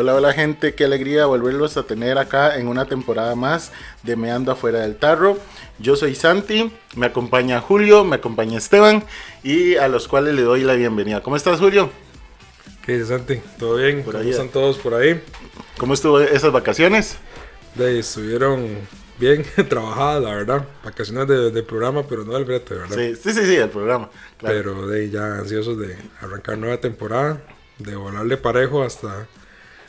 Hola, hola gente, qué alegría volverlos a tener acá en una temporada más de Meando afuera del tarro. Yo soy Santi, me acompaña Julio, me acompaña Esteban y a los cuales le doy la bienvenida. ¿Cómo estás Julio? ¿Qué dices Santi? ¿Todo bien? Por ¿Cómo ahí. están todos por ahí? ¿Cómo estuvo esas vacaciones? De estuvieron bien trabajadas, la verdad. Vacaciones de, de programa, pero no del brete, ¿verdad? Sí, sí, sí, sí, el programa. claro. Pero de ahí ya ansiosos de arrancar nueva temporada, de volarle parejo hasta,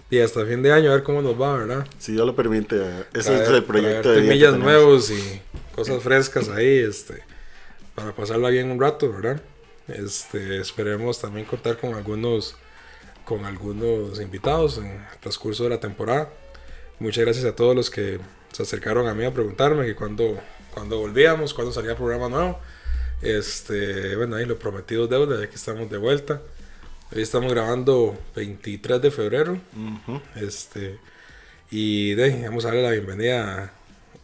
y hasta fin de año, a ver cómo nos va, ¿verdad? Si Dios lo permite, ese Traer- es el proyecto de tenemos. nuevos y cosas frescas ahí, este, para pasarla bien un rato, ¿verdad? Este, esperemos también contar con algunos, con algunos invitados en el transcurso de la temporada. Muchas gracias a todos los que se acercaron a mí a preguntarme que cuando, cuando volvíamos, cuando salía el programa nuevo. Este, bueno, ahí lo prometido deuda, ya que estamos de vuelta. Hoy estamos grabando 23 de febrero. Este, y de vamos a darle la bienvenida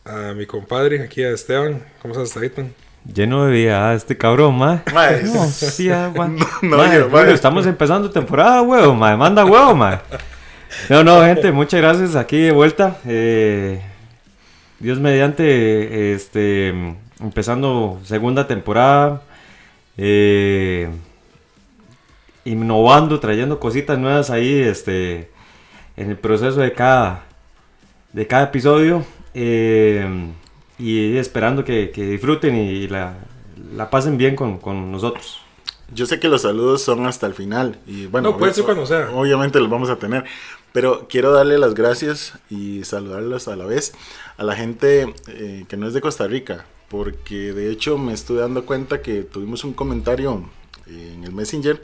a, a mi compadre, aquí a Esteban. ¿Cómo estás, Esteban? Lleno de vida, ah, este cabrón, ma. Mae, No, sí, agua. no, yo, bueno, estamos empezando temporada, huevo, ma. Manda huevo, ma. No, no, gente, muchas gracias. Aquí de vuelta. Eh, Dios mediante, este, empezando segunda temporada. Eh, innovando, trayendo cositas nuevas ahí, este, en el proceso de cada, de cada episodio. eh, y esperando que, que disfruten y la, la pasen bien con, con nosotros. Yo sé que los saludos son hasta el final y bueno, No, puede ser cuando sea. Obviamente los vamos a tener, pero quiero darle las gracias y saludarlos a la vez a la gente eh, que no es de Costa Rica, porque de hecho me estoy dando cuenta que tuvimos un comentario eh, en el Messenger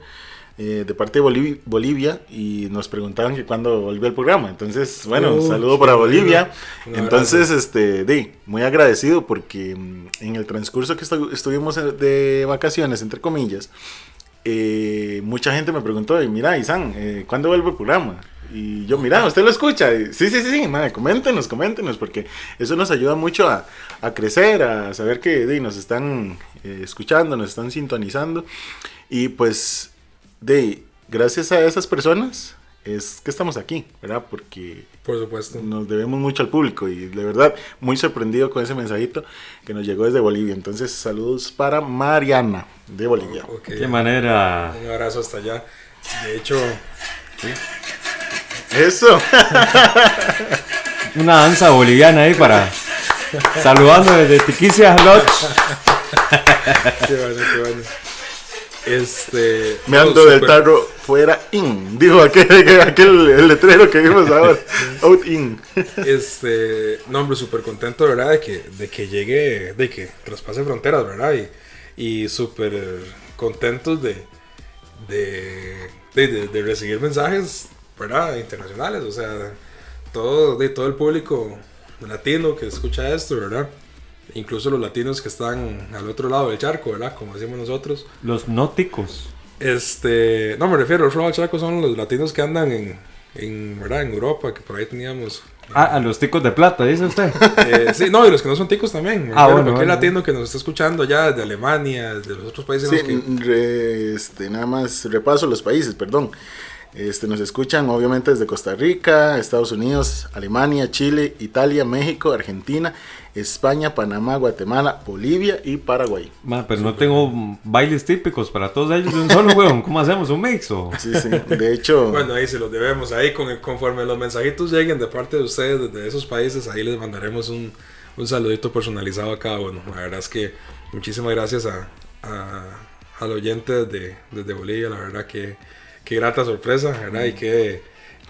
eh, de parte de Boliv- Bolivia y nos preguntaban que cuándo volvió el programa. Entonces, bueno, Uh, saludo para Bolivia. Entonces, este, muy agradecido porque mm, en el transcurso que estu- estuvimos eh, de vacaciones, entre comillas, eh, mucha gente me preguntó, mira, Isan, eh, ¿cuándo vuelve el programa? Y yo, mira, ¿usted lo escucha? Y, sí, sí, sí, sí, madre, coméntenos, coméntenos, porque eso nos ayuda mucho a, a crecer, a saber que nos están eh, escuchando, nos están sintonizando. Y pues, de, gracias a esas personas es que estamos aquí, ¿verdad? Porque Por supuesto. nos debemos mucho al público y de verdad muy sorprendido con ese mensajito que nos llegó desde Bolivia. Entonces, saludos para Mariana de Bolivia. Ok. Qué manera. Un abrazo hasta allá. De hecho, Eso. Una danza boliviana ahí para. Saludando desde Tiquicia Lodge. qué bueno, qué bueno. Este. Me ando del tarro fuera in. Dijo aquel, aquel el letrero que vimos ahora. Out in. Este, no, hombre, súper contento, ¿verdad? De que, de que llegue, de que traspase fronteras, ¿verdad? Y, y súper contentos de, de, de, de- de recibir mensajes, ¿verdad? Internacionales, o sea, todo, de todo el público latino que escucha esto, ¿verdad? Incluso los latinos que están al otro lado del charco, ¿verdad? Como decimos nosotros. Los nóticos. Este, no me refiero, al otro lado del charco son los latinos que andan en, en, ¿verdad? En Europa, que por ahí teníamos Ah, a los ticos de plata, dice usted. eh, sí, no, y los que no son ticos también. Ah, bueno, cualquier bueno. latino que nos está escuchando ya de Alemania, de los otros países. Sí, en los que- re- este, nada más repaso los países, perdón. Este, nos escuchan obviamente desde Costa Rica, Estados Unidos, Alemania, Chile, Italia, México, Argentina, España, Panamá, Guatemala, Bolivia y Paraguay. Ma, pero no tengo bailes típicos para todos ellos de un solo, weón. ¿Cómo hacemos? ¿Un mix o...? Sí, sí. De hecho, Bueno, ahí se los debemos. Ahí con, conforme los mensajitos lleguen de parte de ustedes, desde esos países, ahí les mandaremos un, un saludito personalizado a cada uno. La verdad es que muchísimas gracias a, a- al oyente desde, desde Bolivia. La verdad que, que grata sorpresa, ¿verdad? Y que,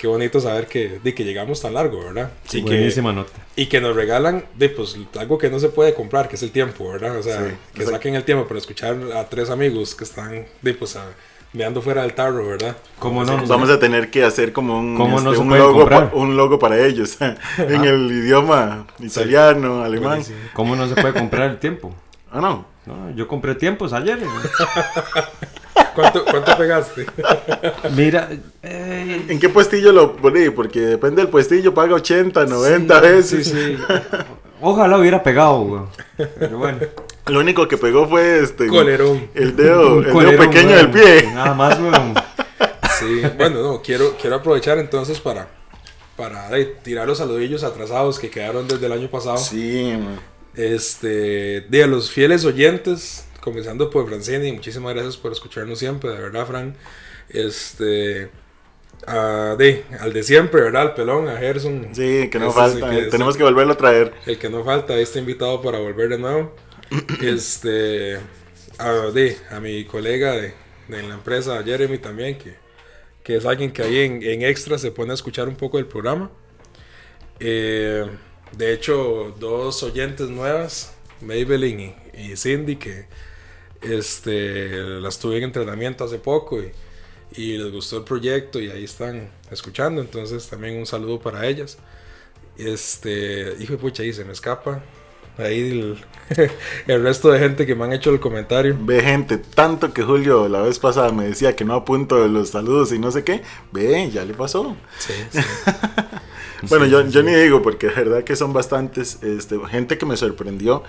qué bonito saber que, de que llegamos tan largo, ¿verdad? Y que, Buenísima nota. Y que nos regalan de, pues, algo que no se puede comprar, que es el tiempo, ¿verdad? O sea, Sí, que exacto. saquen el tiempo para escuchar a tres amigos que están de, pues, a meando fuera del tarro, ¿verdad? ¿Cómo no? Vamos a tener que hacer como un, ¿Cómo no este, un, logo pa- un logo para ellos en el idioma italiano, alemán. Buenísimo. ¿Cómo no se puede comprar el tiempo? Ah, no. No, yo compré tiempos ayer. ¿Cuánto, cuánto pegaste? Mira, eh, ¿En qué puestillo lo poní? Porque depende del puestillo, paga 80, 90 sí, veces. sí, sí. Ojalá hubiera pegado, weón. Pero bueno. Lo único que pegó fue este Colerón. el dedo, el dedo pequeño del pie. Nada más, weón. Sí, bueno, no, quiero, quiero aprovechar entonces para, para tirar los saludillos atrasados que quedaron desde el año pasado. Sí, man. Este, de a los fieles oyentes, comenzando por Francini, muchísimas gracias por escucharnos siempre, de verdad, Fran. Este, a, de, al de siempre, ¿verdad? Al pelón, a Gerson. Sí, que no falta. que- Tenemos que volverlo a traer. El que no falta, está invitado para volver de nuevo. este, a, de, a mi colega de, de la empresa, Jeremy también, que, que es alguien que ahí en, en extra se pone a escuchar un poco del programa. Eh, de hecho, dos oyentes nuevas, Maybelline y, y Cindy, que este, las tuve en entrenamiento hace poco y, y les gustó el proyecto y ahí están escuchando. Entonces, también un saludo para ellas. Este, hijo de pucha, ahí se me escapa. Ahí el, el resto de gente que me han hecho el comentario. Ve gente, tanto que Julio la vez pasada me decía que no apunto los saludos y no sé qué. Ve, ya le pasó. Sí, sí. Bueno, yo, yo ni digo porque de verdad que son bastantes. Este, gente que me sorprendió.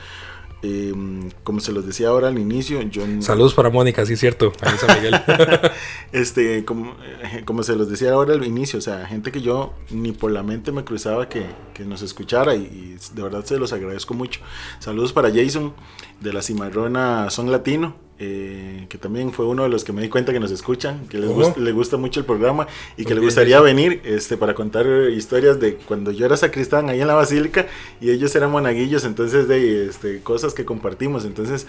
Eh, como se los decía ahora al inicio, yo Saludos para Mónica, sí es cierto. San Miguel. este, como, eh, como se los decía ahora al inicio, o sea, gente que yo ni por la mente me cruzaba que, que nos escuchara y, y de verdad se los agradezco mucho. Saludos para Jason de la Cimarrona Son Latino, eh, que también fue uno de los que me di cuenta que nos escuchan, que les gusta, le gusta mucho el programa y que Muy le bien, gustaría venir este, para contar historias de cuando yo era sacristán ahí en la basílica y ellos eran monaguillos, entonces de este, cosas que compartimos, entonces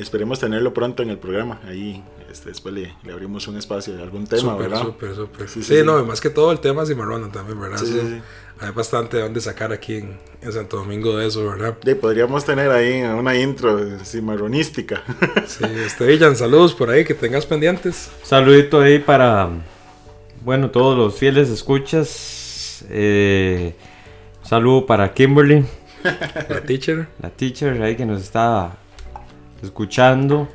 esperemos tenerlo pronto en el programa, ahí este, después le, le abrimos un espacio de algún tema, ¿verdad? súper, súper. Sí, Sí, sí, sí. no, más que todo el tema Cimarrona también, ¿verdad? Sí, sí, sí. Hay bastante de dónde sacar aquí en, en Santo Domingo de eso, ¿verdad? De, podríamos tener ahí una intro cimarronística. Sí, este, Illan, saludos por ahí, que tengas pendientes. Saludito ahí para, bueno, todos los fieles escuchas. Eh, saludo para Kimberly, La teacher. la teacher ahí que nos está escuchando.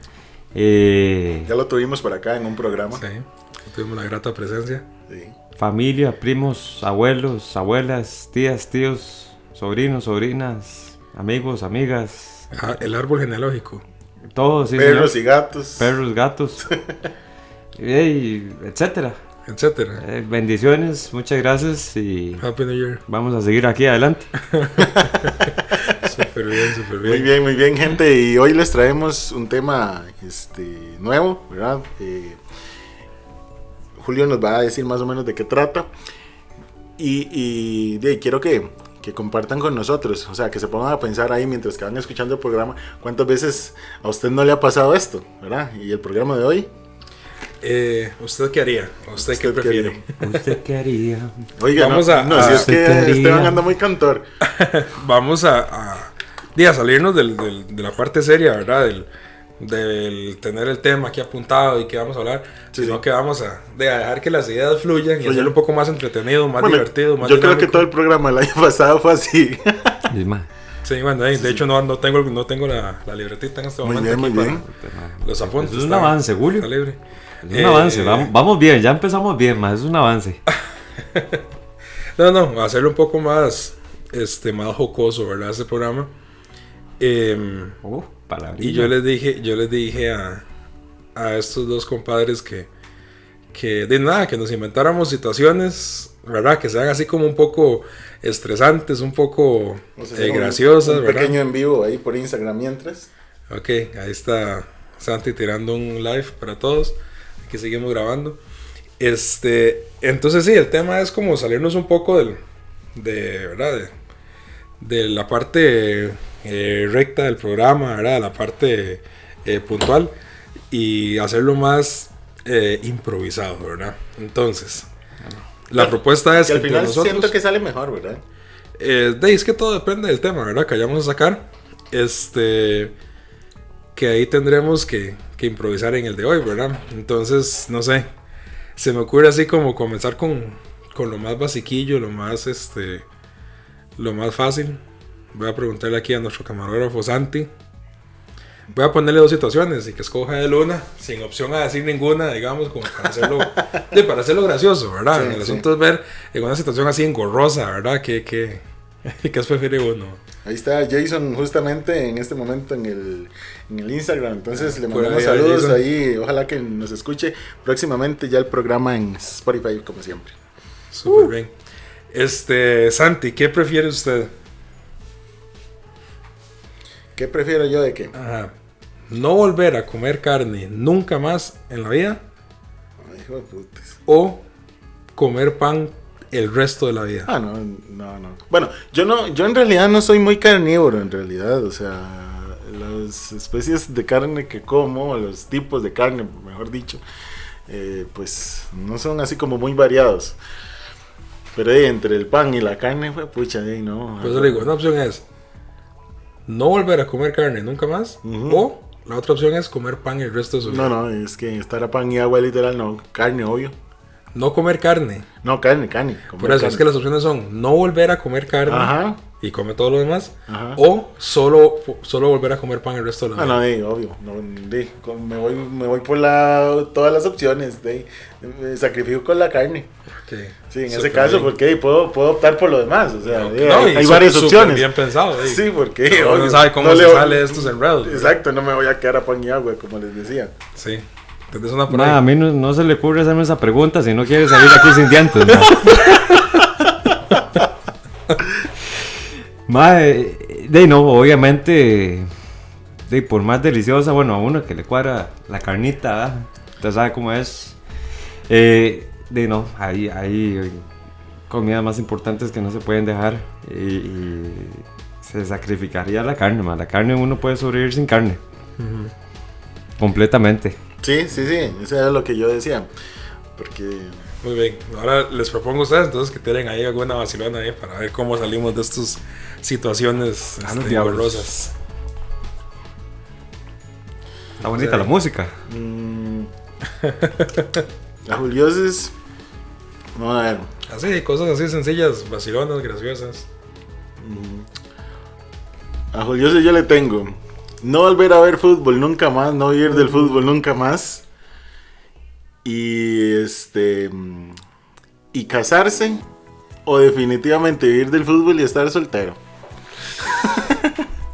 Eh, ya lo tuvimos por acá en un programa. Sí, tuvimos una grata presencia. Sí. familia, primos, abuelos, abuelas, tías, tíos, sobrinos, sobrinas, amigos, amigas, Ah, el árbol genealógico. todos, sí, Perros señor. y gatos. perros, gatos, y etcétera. etcétera. Eh, bendiciones, muchas gracias y Happy New Year. vamos a seguir aquí adelante. Súper bien, súper bien. Muy bien, muy bien, gente. Y hoy les traemos un tema este, nuevo, ¿verdad? Eh, Julio nos va a decir más o menos de qué trata. Y, y de, quiero que, que compartan con nosotros, o sea, que se pongan a pensar ahí mientras que van escuchando el programa, cuántas veces a usted no le ha pasado esto, ¿verdad? Y el programa de hoy, Eh, ¿Usted qué haría? ¿Usted, qué ¿Usted qué prefiere? ¿Usted qué haría? oiga, Vamos no, a- no, si es que. Esteban anda muy cantor. Vamos a, a, a salirnos del- del- de la parte seria, ¿verdad? Del, del tener el tema aquí apuntado y que vamos a hablar, Sí, sino sí. que vamos a, de, a dejar que las ideas fluyan y hacerlo un poco más entretenido, más Bueno, divertido, más yo creo que todo el programa el año pasado fue así. Sí, bueno, de, de hecho no, no tengo, no tengo la, la libretita en este Muy momento. bien, muy bien. para Los apuntes. Es un está- avance, Julio. Está libre. Es un Eh, avance, vamos, vamos bien, ya empezamos bien, más es un avance. No, no, hacerlo un poco más, este, más jocoso, ¿verdad? Este programa. Uh, palabrilla. Y yo les dije, yo les dije a, a estos dos compadres que, que de nada, que nos inventáramos situaciones, ¿verdad? Que sean así como un poco estresantes, un poco eh, un- graciosas, un ¿verdad? pequeño en vivo ahí por Instagram mientras. Ok, ahí está Santi tirando un live para todos. Aquí seguimos grabando. Este, entonces sí, el tema es como salirnos un poco del, de, ¿verdad? De, de la parte eh, recta del programa, ¿verdad? La parte eh, puntual y hacerlo más eh, improvisado, ¿verdad? Entonces, la propuesta es Que al final nosotros, siento que sale mejor, ¿verdad? eh, de es que todo depende del tema, ¿verdad? Que vayamos a sacar. Este. que ahí tendremos que, que improvisar en el de hoy, ¿verdad? Entonces, no sé, se me ocurre así como comenzar con, con lo más basiquillo, lo más, este, lo más fácil. Voy a preguntarle aquí a nuestro camarógrafo Santi. Voy a ponerle dos situaciones y que escoja de una, sin opción a decir ninguna, digamos, como para hacerlo, sí, para hacerlo gracioso, ¿verdad? Sí, el sí. asunto es ver en una situación así engorrosa, ¿verdad? ¿Qué, qué, qué prefiere uno? Ahí está Jason justamente en este momento en el, en el Instagram. Entonces le mandamos saludos ahí. Ojalá que nos escuche próximamente ya el programa en Spotify como siempre. Súper bien. Este, Santi, ¿qué prefiere usted? ¿Qué prefiero yo de qué? Ajá. No volver a comer carne nunca más en la vida Ay, hijo de putas. o comer pan el resto de la vida. Ah, no, no, no. Bueno, yo no, yo en realidad no soy muy carnívoro, en realidad. O sea, las especies de carne que como, los tipos de carne, mejor dicho, eh, pues no son así como muy variados. Pero eh, entre el pan y la carne, fue pucha, eh, no. Le digo, una opción es no volver a comer carne nunca más o la otra opción es comer pan el resto de su vida. No, no, es que estar a pan y agua literal, no. Carne, obvio. No comer carne. No, carne, carne. comer Por eso es que las opciones son no volver a comer carne Ajá. y come todo lo demás Ajá. o solo, solo volver a comer pan el resto de la Ah, vida. no, de, obvio. No, de, me, voy, me voy por la, todas las opciones. De, me sacrifico con la carne. Sí, en ese caso, bien. porque puedo, puedo optar por lo demás. O sea, no, hay, varias opciones. bien pensado, eh. Sí, porque. Obvio, no sabe cómo no se le- sale de estos enredos. ¿verdad? Exacto, no me voy a quedar a pan y agua, como les decía. Sí. Entonces una por Ma, a mí no, no se le ocurre hacerme esa pregunta si no quiere salir aquí sin dientes. Ma, Ma, eh, de no, obviamente, de por más deliciosa, bueno, a uno que le cuadra la carnita, ¿verdad? usted sabe cómo es. Eh, de no, hay, hay comidas más importantes que no se pueden dejar y, y se sacrificaría la carne, ma. La carne uno puede sobrevivir sin carne. Completamente. Sí, sí, sí. Eso era lo que yo decía. Porque. Muy bien. Ahora les propongo a ustedes entonces que tienen ahí alguna vacilona ahí para ver cómo salimos de estas situaciones Ah, este. Está bonita la música. mm, la Juliosis. A ver. Así, cosas así sencillas, vacilonas, graciosas. A Juliosis yo le tengo. No volver a ver fútbol nunca más. No vivir del fútbol nunca más. Y este. mm, Y casarse. O definitivamente vivir del fútbol y estar soltero.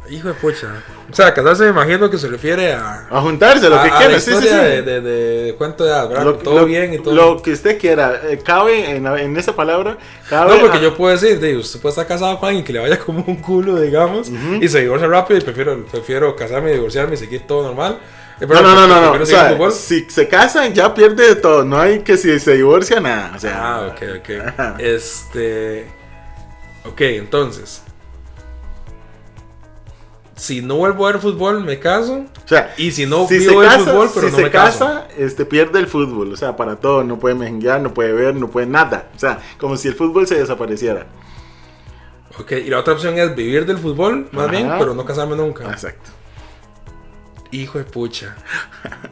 Hijo de pucha. O sea, casarse me imagino que se refiere a... A juntarse, lo a- que quiera. Sí, sí, sí. De, de, de cuánto edad, ¿verdad? Lo, todo lo- bien y todo. Lo que usted quiera. Eh, cabe en, en esa palabra. Cabe No, porque a- yo puedo decir, de, usted puede estar casado con alguien que le vaya como un culo, digamos, y se divorcia rápido y prefiero, prefiero casarme, divorciarme y seguir todo normal. Eh, No, no, no, no, no. O sea, si se casan, ya pierde de todo. No hay que si se divorcia, nada. O sea, Ah, ok, ok. Este. Ok, entonces. Si no vuelvo a ver fútbol, me caso. o sea, Y si no si vivo se el casa, fútbol, pero si no se me caso. casa, este, pierde el fútbol. O sea, para todo. No puede mejenguear, no puede ver, no puede nada. O sea, como si el fútbol se desapareciera. Ok, y la otra opción es vivir del fútbol, más Ajá. bien, pero no casarme nunca. Exacto. Hijo de pucha.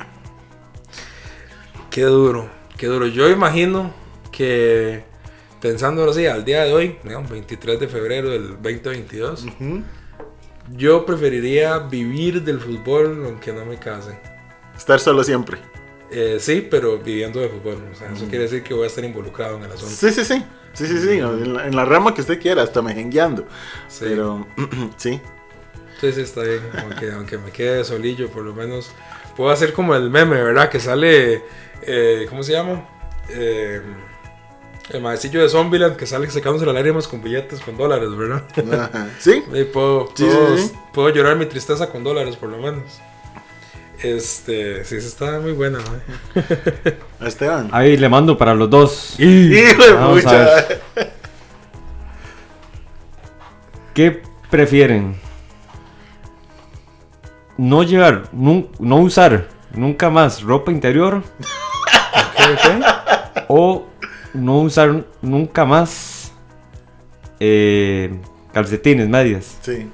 qué duro, qué duro. Yo imagino que pensando así al día de hoy, digamos, 23 de febrero del 2022, Ujú. Yo preferiría vivir del fútbol aunque no me case. Estar solo siempre. Eh, sí, pero viviendo de fútbol. O sea, eso quiere decir que voy a estar involucrado en el asunto. Sí, sí, sí. Sí, sí, sí. En la, en la rama que usted quiera, hasta mejengueando. Sí. Pero, sí. Sí, sí, está bien. Aunque, aunque me quede solillo, por lo menos puedo hacer como el meme, ¿verdad? Que sale, eh, ¿cómo se llama? Eh, el maecillo de Zombieland que sale secándose las lágrimas con billetes con dólares, ¿verdad? Ajá. Sí. Y puedo, Sí, puedo, sí, sí. puedo llorar mi tristeza con dólares, por lo menos. Este, sí, está muy buena, ¿no? A Esteban. Ahí le mando para los dos. Hijo de pucha. ¿Qué prefieren? No llevar, no usar nunca más ropa interior ¿Qué, qué? o no usar nunca más eh, calcetines, medias. Sí.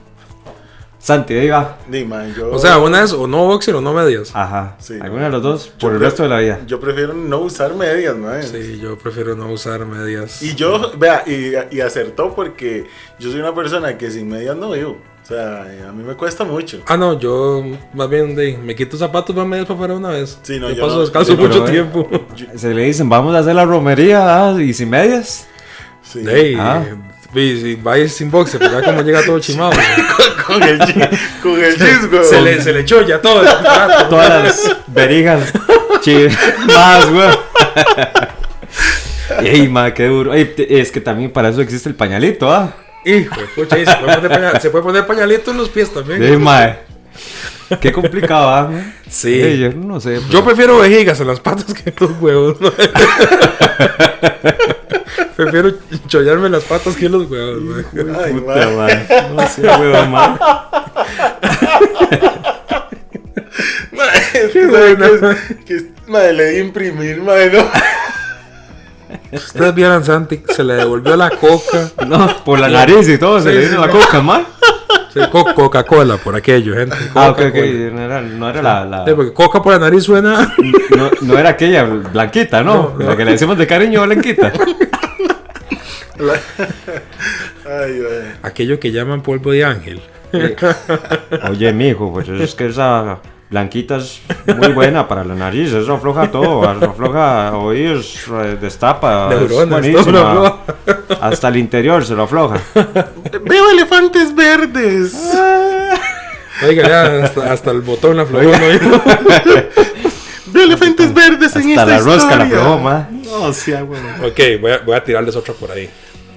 Santi, ahí va. Di, mae, yo, O sea, una es o no boxer o no medias. Ajá. Sí, Alguna no. de los dos yo por el resto de la vida. Yo prefiero no usar medias, mae. Sí, yo prefiero no usar medias. Y yo, vea, y, y acertó porque yo soy una persona que sin medias no vivo. O sea, a mí me cuesta mucho. Ah, no, yo más bien de, me quito zapatos para medias para fuera una vez. Sí, no, yo yo paso no. descalzo Sí, mucho eh, tiempo. Se le dicen, vamos a hacer la romería ah, y sin medias. Sí. Ey, Ah. y si vais sin boxer, pero ya como llega todo chimado. con el con el jeans, güey. se, le, se le echó ya todo. Todas las verijas más, güey. Ey, ma, qué duro. Ey, es que también para eso existe el pañalito, ¿ah? Hijo y se puede, poner pañal- se puede poner pañalito en los pies también. Ey, ma. Qué complicado, ¿ah? güey? Sí. Yo no sé. pero- Yo prefiero vejigas en las patas que en los huevos. ¿no? prefiero chollarme las patas que en los huevos. güey. Ay, Puta, mae. ma. No sé, güey, ma. Mae, es que. Que es- mae, le di a imprimir, mae, no. Ustedes vieran Santi, se le devolvió la coca. No, por la nariz y todo, se Sí, le sí, vino la sí. coca, ma. Sí, co- Coca-Cola por aquello, gente. Ah, ok, ok. No era, no era la. la- Sí, porque coca por la nariz suena. no, no era aquella blanquita, ¿no? No, no. La que le decimos de cariño blanquita. La- Ay. Aquello que llaman polvo de ángel. Eh, Oye, mijo, pues es que esa blanquita es muy buena para la nariz, eso afloja todo, afloja oídos, eh, destapa, es todo. Hasta el interior se lo afloja. Veo elefantes verdes. Oiga, ya hasta, hasta el botón la flojó. ¿no? Veo elefantes verdes en Hasta esta la rosca la historia. aflojó, ma. No, sí, ah, bueno. ok, voy a, voy a tirarles otra por ahí.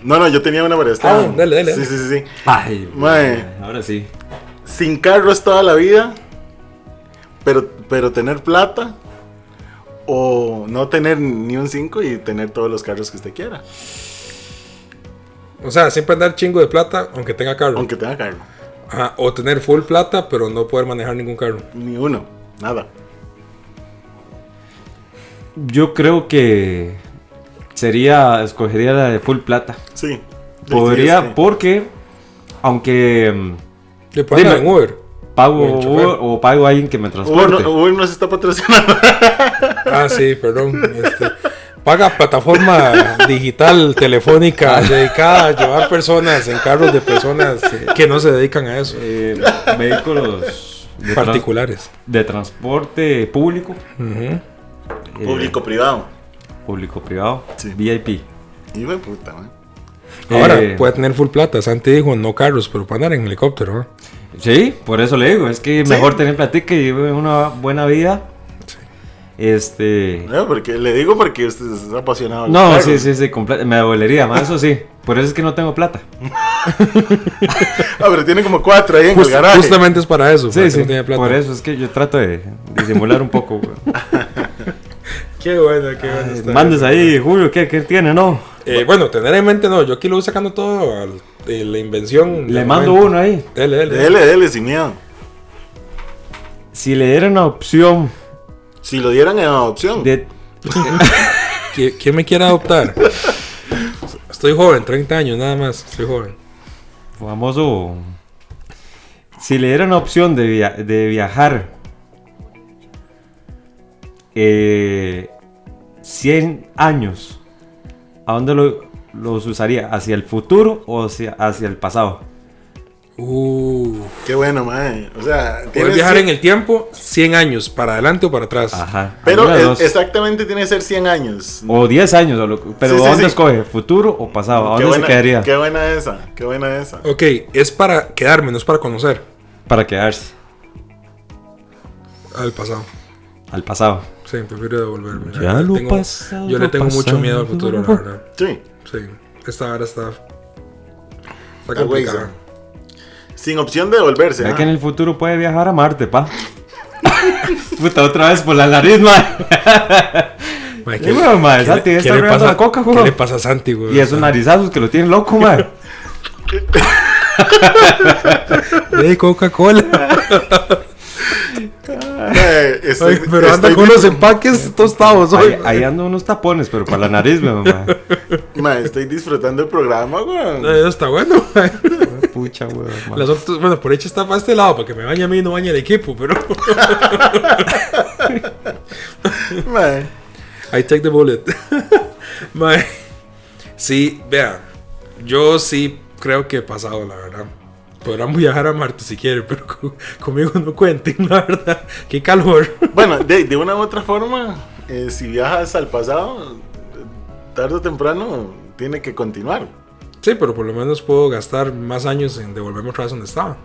No, no, yo tenía una para esta. Ah, dale, dale, Sí, dale. sí, sí, sí. Ay, Mae. ahora sí. Sin carros toda la vida, pero, pero tener plata. O no tener ni un 5 y tener todos los carros que usted quiera. O sea, siempre andar chingo de plata, aunque tenga carro. Aunque tenga carro. Ajá, o tener full plata, pero no poder manejar ningún carro. Ni uno. Nada. Yo creo que sería, escogería la de full plata. Sí. Podría, sí, porque aunque Le en Uber. Pago. Uber o pago a alguien que me Uber, transporte. no- Uber nos está patrocinando. Ah, sí, perdón. Este, paga plataforma digital telefónica dedicada a llevar personas en carros de personas que no se dedican a eso. Eh, vehículos de, trans- Particulares. de transporte público, eh, Público-privado. público-privado, Sí. VIP. De puta, man. Ahora, Eh, puede tener full plata. Santi dijo no carros, pero para andar en helicóptero. ¿no? Sí, por eso le digo, es que Sí. mejor tener platica y vivir una buena vida. Este. No, porque, le digo porque usted es apasionado. No, carros. sí, sí, sí, me dolería más, eso sí. Por eso es que no tengo plata. Ah, pero tiene como cuatro ahí en Just- el garaje. justamente es para eso. para Sí, que sí. no tiene plata. Por eso es que yo trato de disimular un poco. Qué bueno, qué bueno. Mandes ahí, Julio, ¿qué, qué tiene, no? Eh, bueno, tener en mente, no. Yo aquí lo voy sacando todo. al- de la invención. Le mando momento. uno ahí. Dele, dele. Dele, dele, sin miedo. Si le dieran la opción Si lo dieran en adopción. de ¿Qui- ¿Quién me quiere adoptar? Estoy joven, 30 años nada más. Estoy joven. famoso. Si le dieran la opción de, via- de viajar eh, 100 años, ¿a dónde lo, los usaría? ¿Hacia el futuro o hacia, hacia el pasado? Uh, Qué bueno, mae. O sea, tienes viajar en el tiempo 100 años, para adelante o para atrás. Ajá. Pero es- exactamente tiene que ser 100 años. O 10 años, o lo- pero Sí, sí, ¿a dónde sí. escoge? ¿Futuro o pasado? ¿A dónde buena, se quedaría? Qué buena esa, qué buena esa. Ok, es para quedarme, no es para conocer Para quedarse al pasado. al pasado. Sí, prefiero devolverme. Ya lo tengo- pasado, Yo le tengo mucho miedo al futuro, la verdad. Sí. Sí, esta hora está. Está güey, complicada. Sin opción de devolverse. Ya ah. que en el futuro puede viajar a Marte, pa. Puta, otra vez por la nariz, man. Qué Santi, le- está qué le pasa- la coca, ¿Qué le pasa a Santi, güey? Y esos narizazos que lo tienen loco, man. Ey, Coca-Cola. Mae, estoy- Ay, pero anda con los dis- empaques tostados hoy. Ahí, ahí ando unos tapones, pero para la nariz, weón, ma. mae, estoy disfrutando el programa, weón. Eh, Eso está bueno. mae. Pucha, weón, ma. Las otras- bueno, por hecho está para este lado, para que me bañe a mí y no bañe el equipo, pero Mae, I take the bullet. Mae, sí, vea, yo sí creo que he pasado, la verdad. Podrán viajar a Marte si quieren, pero co- conmigo no cuenten, la verdad. Qué calor. Bueno, de, de una u otra forma, eh, si viajas al pasado, tarde o temprano tiene que continuar. Sí, pero por lo menos puedo gastar más años en devolverme otra vez donde estaba.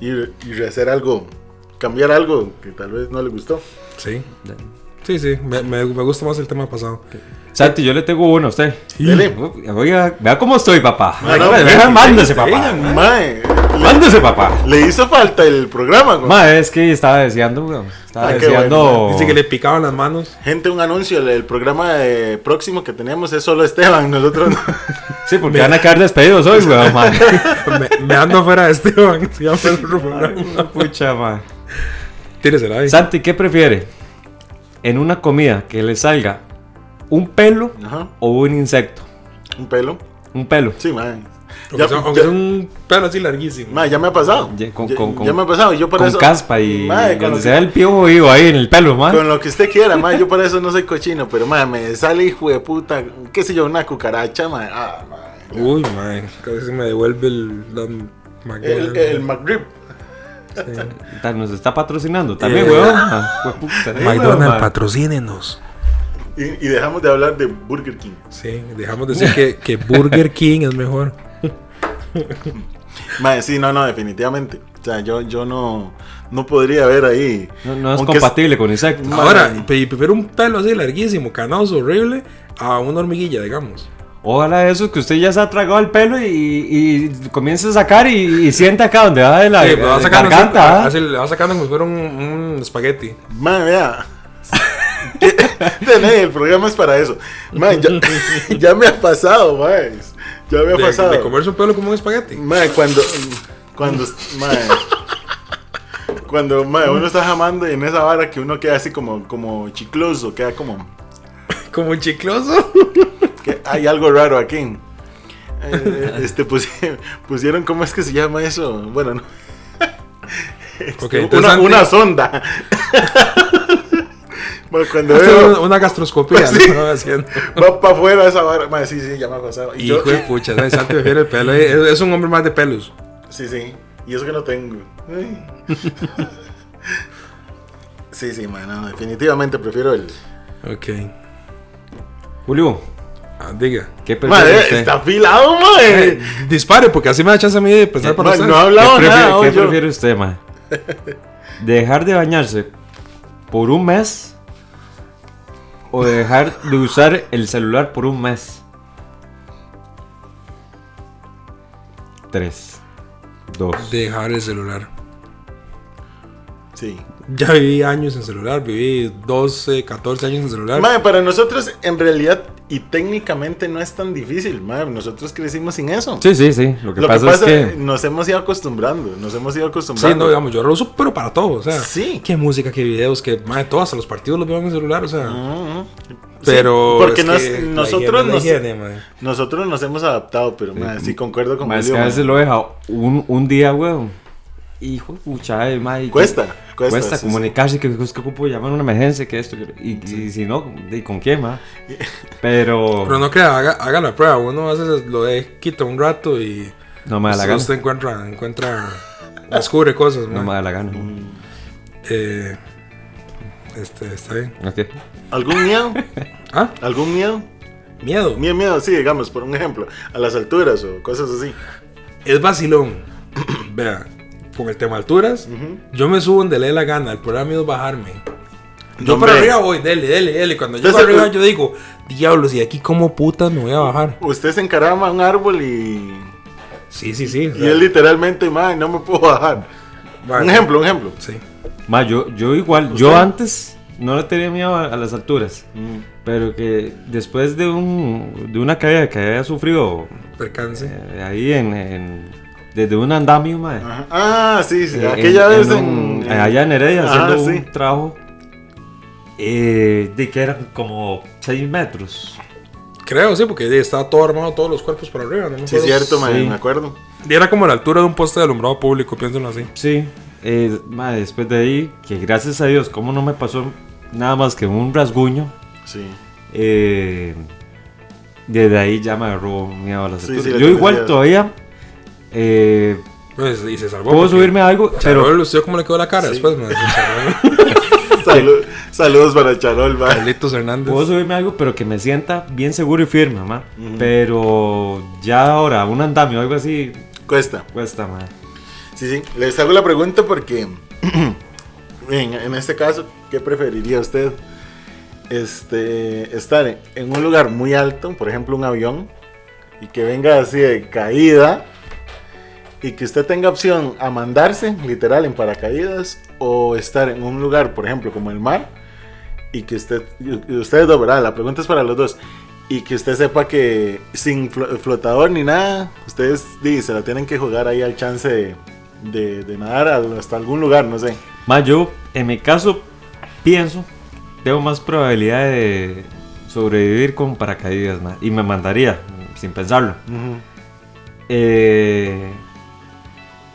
Y, y hacer algo, cambiar algo que tal vez no le gustó. Sí. Sí, sí, me, me- me gusta más el tema pasado. Santi, yo le tengo uno a usted. Dele. Oiga, vea cómo estoy, papá. Ah, no, papá. venga. Mae, le, Mándese, papá. le hizo falta el programa. güey. Ma, es que estaba deseando, weón. Estaba Ah, deseando. bueno, Dice que le picaban las manos. Gente, un anuncio, el, el programa eh, próximo que tenemos es solo Esteban, nosotros no. Sí, porque van a quedar despedidos hoy, weón, ma. me, me ando afuera de Esteban. Se llama el programa. Pucha, ma. Tíresela ahí. Santi, ¿qué prefiere? En una comida que le salga un pelo Ajá, o un insecto. un pelo. Un pelo. Sí, mae. Aunque Ya, sea, aunque ya- un pelo así larguísimo. ya me ha pasado. Ya, con- ya, con- con- ya me ha pasado. Yo por Con eso. caspa y lo sea que, el piojo vivo ahí en el pelo, ma. con lo que usted quiera. Yo por eso no soy cochino, pero mae, me sale hijo de puta, qué sé yo, una cucaracha, mae. Ah, mae. Uy, man. Casi se me devuelve el. la El, McDonald's. el McRib. Nos está patrocinando también, Eh. weón. ma. Sí, weón, McDonald's, ma. patrocínenos. Y, y dejamos de hablar de Burger King. Sí, dejamos de decir que, que Burger King es mejor. Mae, sí, no, no, definitivamente. O sea, yo, yo no, no podría ver ahí. No, no es Aunque compatible con insectos. Ahora, prefiero un pelo así larguísimo, canoso, horrible, a una hormiguilla, digamos. Ojalá eso que usted ya se ha tragado el pelo y, y comience a sacar y, y siente acá donde va de la, Sí, va sacando, garganta. ¿ah? así, le va sacando como si fuera un, un espagueti. Mae, vea. Tené, el programa es para eso. Ya, ya me ha pasado, mae. Ya me ha De, pasado. de comerse un pelo como un espagueti. Mae, cuando. Cuando. Mae. Cuando mae, uno está jamando y en esa vara que uno queda así como, como chicloso, queda como. Como chicloso. que hay algo raro aquí. Eh, este pusi- pusieron, ¿cómo es que se llama eso? Bueno, no. Ok, una, interesante. una sonda. Bueno, cuando Hacer veo, una, una gastroscopía, Sí. ¿no? Haciendo. va para afuera esa vara. Mae, sí, sí, ya me ha pasado. Y yo- Hijo de pucha, ¿sabes? Santi prefiere el pelo. Es, es un hombre más de pelos. Sí, sí. Y eso que no tengo. Ay. Sí, sí, mano. Definitivamente prefiero el. Ok. Julio, Ah, diga. ¿qué prefiere Madre, usted? está afilado, madre. Dispare, porque así me da chance a mí de pensar para Ma, usted. no ha ¿Qué, hablado prefiere, nada. qué yo. prefiere usted, ma? ¿Dejar de bañarse por un mes o dejar de usar el celular por un mes? Tres, dos. Dejar el celular. Sí. Ya viví años en celular, viví 12, 14 años en celular. Madre, para nosotros en realidad y técnicamente no es tan difícil, madre. Nosotros crecimos sin eso. Sí, sí, sí. Lo que Lo pasa, que pasa es que nos hemos ido acostumbrando, nos hemos ido acostumbrando. Sí, no, digamos, yo lo uso, pero para todo, o sea. Sí. Qué música, qué videos, qué. Madre, todo, hasta los partidos los veo en el celular, o sea. Ujú. Pero. Sí, porque es nos- que nosotros higiene nos, higiene, madre. nosotros nos hemos adaptado, pero madre, sí concuerdo con Julio, que a madre. veces lo deja un, un día, weón. Hijo de pucha, ay, ma, y que- Cuesta, cuesta. Cuesta sí, comunicarse que es que ocupo llamar a una emergencia, que esto, que- y, y si no, ¿y con quién, ma? Pero, Pero no crea, haga, haga la prueba. Uno a veces lo de quita un rato y. no me da la usted- gana. Usted encuentra, encuentra. Descubre cosas, No madre. me da la gana. Eh, este, está bien. Ok. sí. ¿Algún miedo? Ah, ¿Algún miedo? miedo. Miedo, miedo, sí, digamos, por un ejemplo, a las alturas o cosas así. Es vacilón. Vea, con el tema alturas, yo me subo donde le dé la gana. El programa mío es bajarme. Yo Hombre. para arriba voy, dele, dele, dele. Cuando yo para arriba, yo digo, diablos, ¿y de aquí cómo putas me voy a bajar? Usted se encarama a un árbol y, Sí, sí, sí. y él literalmente, madre, no me puedo bajar. Un ejemplo, un ejemplo. Sí. Ma, yo, yo igual, yo antes no le tenía miedo a, a las alturas, pero que después de, un, de una caída que había sufrido Percance. eh, ahí en, en, desde un andamio, mae. Ajá. Ah, sí, sí. Eh, Aquella en- vez en un- en- allá en Heredia Ajá, haciendo sí. un trabajo eh, de que eran como 6 metros. Creo, sí, porque estaba todo armado, todos los cuerpos por arriba. No Sí, es cierto, mae, Sí. me acuerdo. Y era como a la altura de un poste de alumbrado público, piénsenlo así. Sí, eh, mae, después de ahí, que gracias a Dios, como no me pasó nada más que un rasguño, Sí. eh, desde ahí ya me agarró miedo a las Sí, alturas. sí, Yo igual todavía eh, Pues, y se salvó. puedo subirme a algo, pero Charol, ¿usted cómo le quedó la cara Sí. después? Salud- saludos para Charol, mae. Carlitos Hernández. puedo subirme a algo, pero que me sienta bien seguro y firme, ma. Ujú. Pero ya ahora, un andamio o algo así, Cuesta. cuesta, ma. Sí, sí. Les hago la pregunta porque, en, en este caso, ¿qué preferiría usted? Este, estar en un lugar muy alto, por ejemplo, un avión, y que venga así de caída, y que usted tenga opción a mandarse, literal, en paracaídas, o estar en un lugar, por ejemplo, como el mar, y que usted, ustedes dos, ¿verdad? La pregunta es para los dos. Y que usted sepa que sin flo- flotador ni nada, ustedes di, se la tienen que jugar ahí al chance de, de- de nadar hasta algún lugar, no sé. Ma, yo en mi caso pienso, tengo más probabilidad de sobrevivir con paracaídas, ma. Y me mandaría, sin pensarlo. Eh,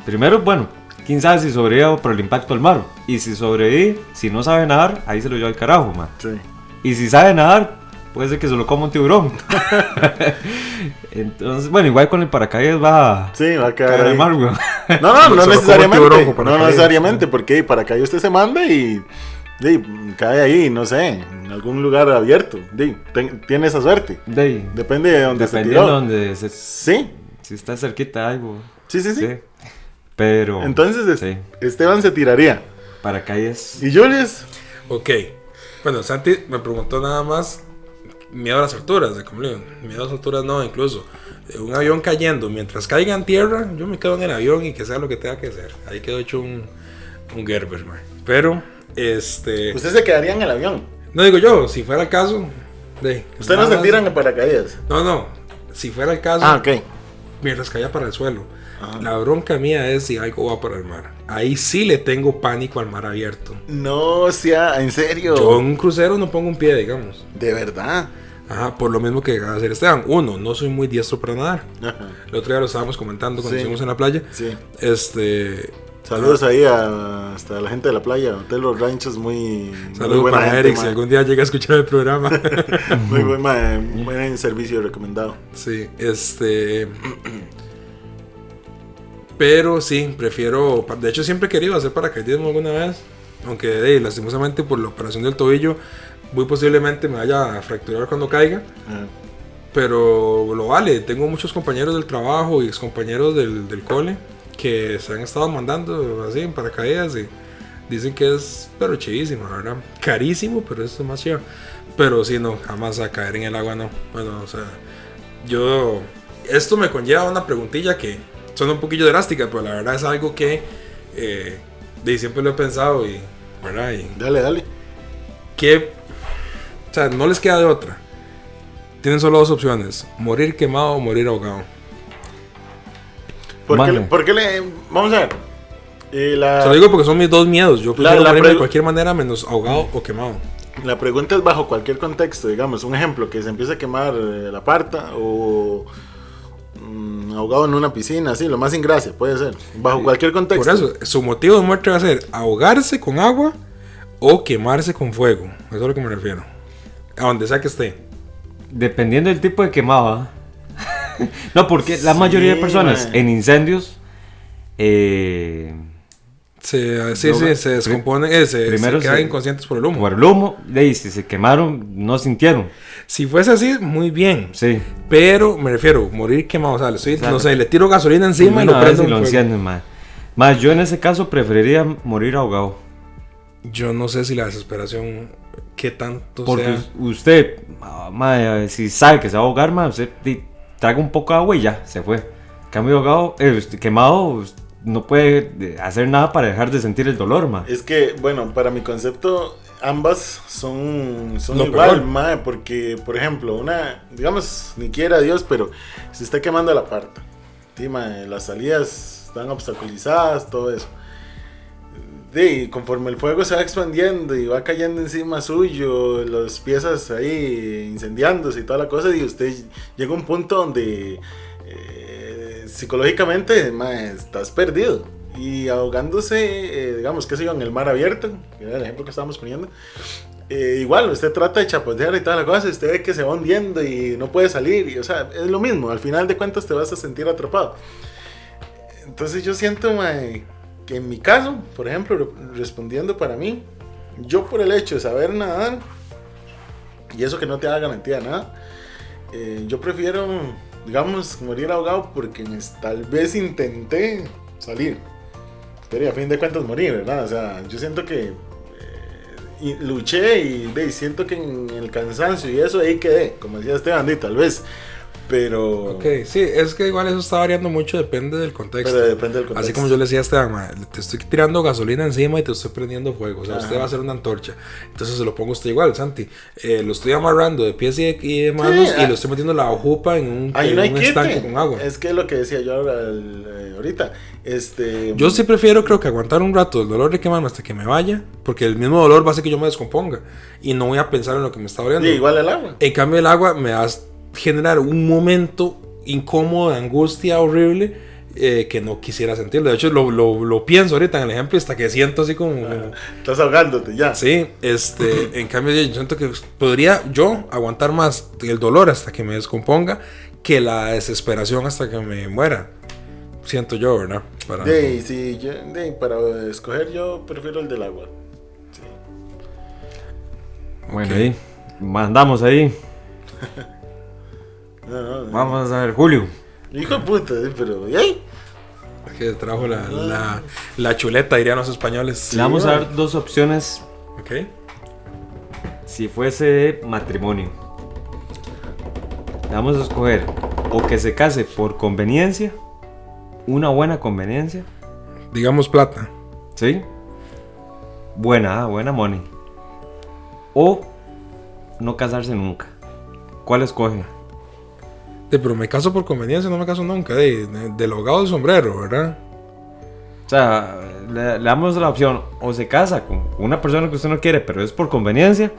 primero, bueno, quién sabe si sobrevivo por el impacto del mar. Y si sobreviví, si no sabe nadar, ahí se lo llevo al carajo, ma. Sí. Y si sabe nadar, puede ser que se lo coma un tiburón. Entonces, bueno, igual con el paracaídas va a Sí, va a caer quedar al mar, weón. No, no, no Se necesariamente. tiburón No paracaídas. necesariamente, porque para acá usted se manda y, cae ahí, no sé, en algún lugar abierto. Di, ten- tiene esa suerte. De Depende de dónde se dependiendo de donde se, Sí, si está cerquita algo. sí, sí, sí. Sí. Pero. Entonces, es- Sí. Esteban se tiraría. Paracaídas. ¿Y Julius? Ok. Bueno, Santi me preguntó nada más miedo a las alturas, de como miedo a las alturas no, incluso un avión cayendo, mientras caiga en tierra, yo me quedo en el avión y que sea lo que tenga que ser. Ahí quedó hecho un, un Gerber, man. Pero, este... Usted se quedaría en el avión. no digo yo, si fuera el caso... De, Usted no se tira en paracaídas. No, no, si fuera el caso, Ah, ok. mientras caía para el suelo. Ajá. La bronca mía es si algo va para el mar. Ahí sí le tengo pánico al mar abierto. No sea, en serio. Yo en un crucero no pongo un pie, digamos. De verdad. Ajá, por lo mismo que acaba de hacer Esteban. Uno, no soy muy diestro para nadar. Ajá. El otro día lo estábamos comentando cuando Sí. estuvimos en la playa. Sí. Este. Saludos ahí a, hasta la gente de la playa, Hotel Los Ranchos, muy, Saludos para Eric si algún día llega a escuchar el programa. Muy buen, buen servicio recomendado. sí, este. Pero sí, prefiero. De hecho, siempre he querido hacer paracaidismo alguna vez. Aunque eh, lastimosamente por la operación del tobillo, muy posiblemente me vaya a fracturar cuando caiga. Ajá. Pero lo vale, tengo muchos compañeros del trabajo y excompañeros del, del cole que se han estado mandando así en paracaídas y dicen que es pero chivísimo, ¿verdad? Carísimo, pero es más chido. Pero sí, no, jamás a caer en el agua, no. Bueno, o sea, yo. Esto me conlleva una preguntilla que suena un poquillo drástica, pero la verdad es algo que eh, de siempre lo he pensado y, ¿verdad? Y Dale, dale. que, o sea, no les queda de otra. Tienen solo dos opciones: morir quemado o morir ahogado. ¿Por qué, le- por qué le.? Vamos a ver. Eh, la, Se lo digo porque son mis dos miedos. Yo prefiero la morirme de cualquier manera menos ahogado o quemado. la pregunta es bajo cualquier contexto, digamos. Un ejemplo, que se empiece a quemar eh, la parta o. ahogado en una piscina, así, lo más sin gracia, puede ser. Bajo cualquier contexto. Por eso, su motivo de muerte va a ser ahogarse con agua o quemarse con fuego. Eso es a lo que me refiero. A donde sea que esté. Dependiendo del tipo de quemado. ¿ah? no, porque la mayoría de Sí, personas man. en incendios. eh, Se, sí, No, sí, se descomponen, eh, se, quedan se- inconscientes por el humo. por el humo, de ahí, si se quemaron, no sintieron. Si fuese así, muy bien. Sí. Pero me refiero, morir quemado. O sea, le estoy- Claro. no sé, le tiro gasolina encima y lo prendo y lo encienden, ma. Más yo en ese caso preferiría morir ahogado. Yo no sé si la desesperación, qué tanto Porque sea. usted, ah, ma, si sabe que se va a ahogar, ma, usted traga un poco de agua y ya, se fue. En Cambio ahogado, eh, usted quemado, no puede eh, hacer nada para dejar de sentir el dolor, ma. Es que, bueno, para mi concepto, ambas son, son Lo igual, peor. mae, porque, por ejemplo, una, digamos, ni quiera Dios, pero se está quemando la parta. sí, mae, las salidas están obstaculizadas, todo eso. Sí, conforme el fuego se va expandiendo y va cayendo encima suyo, las piezas ahí incendiándose y toda la cosa, y usted llega a un punto donde eh, psicológicamente mae, estás perdido. Y ahogándose, eh, digamos, qué sé yo, en el mar abierto, el ejemplo que estábamos poniendo, eh, igual, usted trata de chapotear y toda la cosa, usted ve que se va hundiendo y no puede salir, y, o sea, es lo mismo, al final de cuentas te vas a sentir atrapado. Entonces yo siento, que en mi caso, por ejemplo, re- respondiendo para mí, yo por el hecho de saber nadar, y eso que no te da garantía de nada, eh, yo prefiero, digamos, morir ahogado porque tal vez intenté salir. Pero a fin de cuentas morí, ¿verdad? O sea, yo siento que eh, luché y, y siento que en el cansancio y eso ahí quedé, como decía Esteban, y tal vez. Pero, Ok, sí, es que igual eso está variando mucho, depende del contexto. pero depende del contexto. Así como yo le decía a Esteban, ma, te estoy tirando gasolina encima y te estoy prendiendo fuego. O sea, usted Ajá. va a hacer una antorcha. Entonces se lo pongo a usted igual, Santi. Eh, lo estoy amarrando de pies y de, y de manos y ah. lo estoy metiendo la jupa en un, en un estanque con agua. Es que lo que decía yo ahora, el- eh, ahorita. Este, Yo sí prefiero, creo que aguantar un rato el dolor de quemarme hasta que me vaya, porque el mismo dolor va a hacer que yo me descomponga y no voy a pensar en lo que me está doliendo. Sí, igual el agua. En cambio, el agua me a generar un momento incómodo, de angustia horrible, eh, que no quisiera sentirlo. De hecho, lo, lo, lo pienso ahorita en el ejemplo hasta que siento así como... como- Estás ahogándote ya. Sí, este, en cambio yo siento que podría yo aguantar más el dolor hasta que me descomponga que la desesperación hasta que me muera. Siento yo, ¿verdad? Para- De, sí, yo, de, para escoger yo prefiero el del agua. Sí. Bueno, ahí. Mandamos ahí. No, no, no. Vamos a ver, Julio. Hijo de puta, sí, pero. ¿y ahí? que trajo la, la, la chuleta, dirían los españoles. Le vamos a dar dos opciones Ok. si fuese matrimonio. Le vamos a escoger o que se case por conveniencia, una buena conveniencia, Digamos plata. ¿sí? Buena, ah, buena money. O no casarse nunca. ¿Cuál escoge? Sí, pero me caso por conveniencia, no me caso nunca. De, de- del ahogado del sombrero, ¿verdad? O sea, le, le damos la opción o se casa con una persona que usted no quiere, pero es por conveniencia,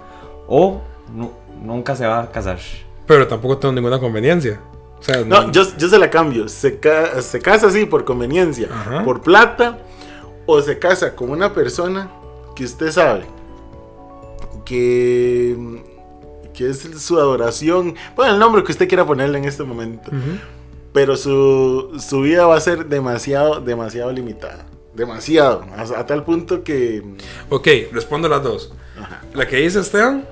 o nu- nunca se va a casar. Pero tampoco tengo ninguna conveniencia. O sea, No, yo, yo se la cambio. Se, ca- se casa así por conveniencia, Ajá. por plata, o se casa con una persona que usted sabe que, que es su adoración. Bueno, el nombre que usted quiera ponerle en este momento. Ujú. Pero su, su vida va a ser demasiado, demasiado limitada. Demasiado. A, a tal punto que. Ok, respondo las dos. Ajá. La que dice Esteban,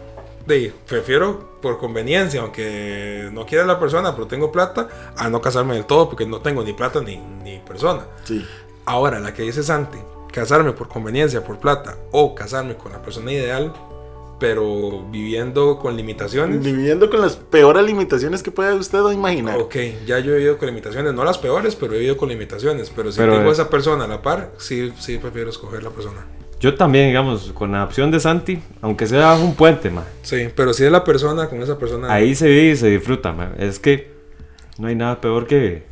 de, prefiero por conveniencia, aunque no quiera la persona, pero tengo plata, a no casarme del todo porque no tengo ni plata ni, ni persona. Sí. Ahora, la que dice Santi, casarme por conveniencia, por plata, o casarme con la persona ideal, pero viviendo con limitaciones. Viviendo con las peores limitaciones que pueda usted imaginar. Ok, ya yo he vivido con limitaciones, no las peores, pero he vivido con limitaciones. Pero si Pero, tengo esa persona a la par, sí, sí prefiero escoger la persona. Yo también, digamos, con la opción de Santi, aunque sea bajo un puente, ma, Sí, pero si es la persona, con esa persona. ahí se vive y se disfruta. ma. Es que no hay nada peor que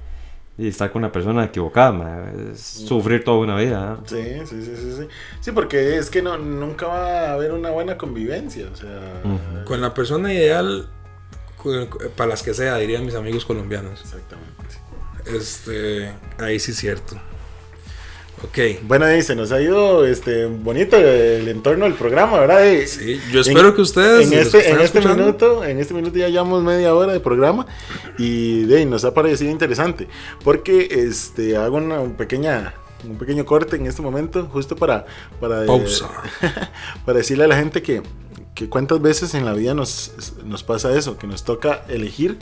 y estar con una persona equivocada, ma. es sufrir toda una vida. Sí, sí, sí, sí, sí. Sí, porque es que no, nunca va a haber una buena convivencia. O sea. Con la persona ideal, para las que sea, dirían mis amigos colombianos. Exactamente. Este, ahí sí es cierto. Ok. Bueno, y se nos ha ido este, bonito el entorno del programa, ¿verdad? Y- Sí, yo espero en- que ustedes. En este, en este minuto, en este minuto ya llevamos media hora de programa y de ahí nos ha parecido interesante porque este hago una pequeña un pequeño corte en este momento justo para para Pausa. para decirle a la gente que, que cuántas veces en la vida nos, nos pasa eso, que nos toca elegir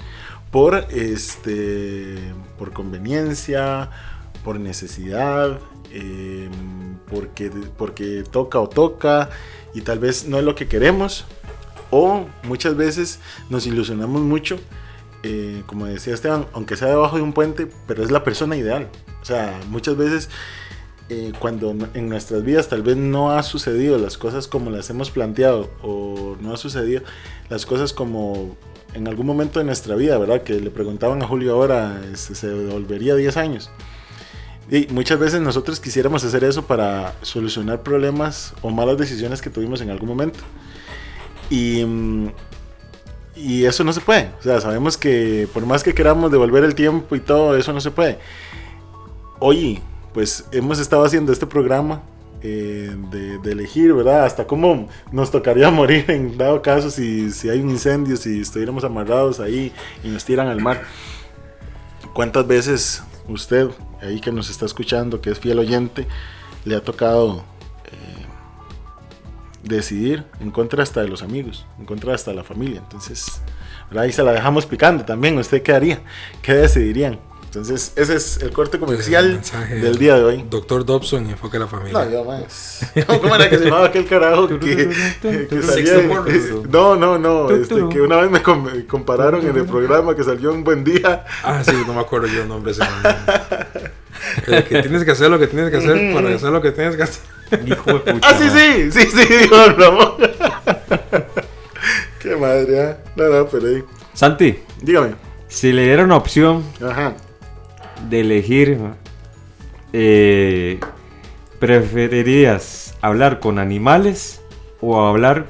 por este por conveniencia, por necesidad, eh, porque, porque toca o toca y tal vez no es lo que queremos. O muchas veces nos ilusionamos mucho, eh, como decía Esteban, aunque sea debajo de un puente, pero es la persona ideal. O sea, muchas veces eh, cuando en nuestras vidas tal vez no ha sucedido las cosas como las hemos planteado o no ha sucedido las cosas como en algún momento de nuestra vida, ¿verdad? Que le preguntaban a Julio ahora, este, ¿se devolvería 10 años? Y muchas veces nosotros quisiéramos hacer eso para solucionar problemas o malas decisiones que tuvimos en algún momento. Y, mm, y eso no se puede. O sea, sabemos que por más que queramos devolver el tiempo y todo, eso no se puede. Hoy, pues hemos estado haciendo este programa eh, de, de elegir, ¿verdad? Hasta cómo nos tocaría morir en dado caso si, si hay un incendio, si estuviéramos amarrados ahí y nos tiran al mar. ¿Cuántas veces usted, ahí que nos está escuchando, que es fiel oyente, le ha tocado eh, decidir en contra hasta de los amigos, en contra hasta de la familia? Entonces, ¿verdad? ahí se la dejamos picando también. ¿Usted qué haría? ¿Qué decidirían? Entonces, ese es el corte El comercial mensaje del día de hoy. Doctor Dobson enfoque a la familia. No, yo más. ¿Cómo era que se llamaba aquel carajo que, que salía? Sixto Porras. No, no, no. Este, que una vez me com- me compararon en el programa que salió un buen día. Ah, sí, no me acuerdo yo el nombre. ese El que tienes que hacer lo que tienes que hacer para hacer lo que tienes que hacer. Hijo de pucha. Ah, sí, sí, sí, sí, dijo don Ramón. Qué madre, ¿ah? No, no, pero ahí. Santi, Dígame. si le diera una opción Ajá. de elegir, eh, ¿preferirías hablar con animales o hablar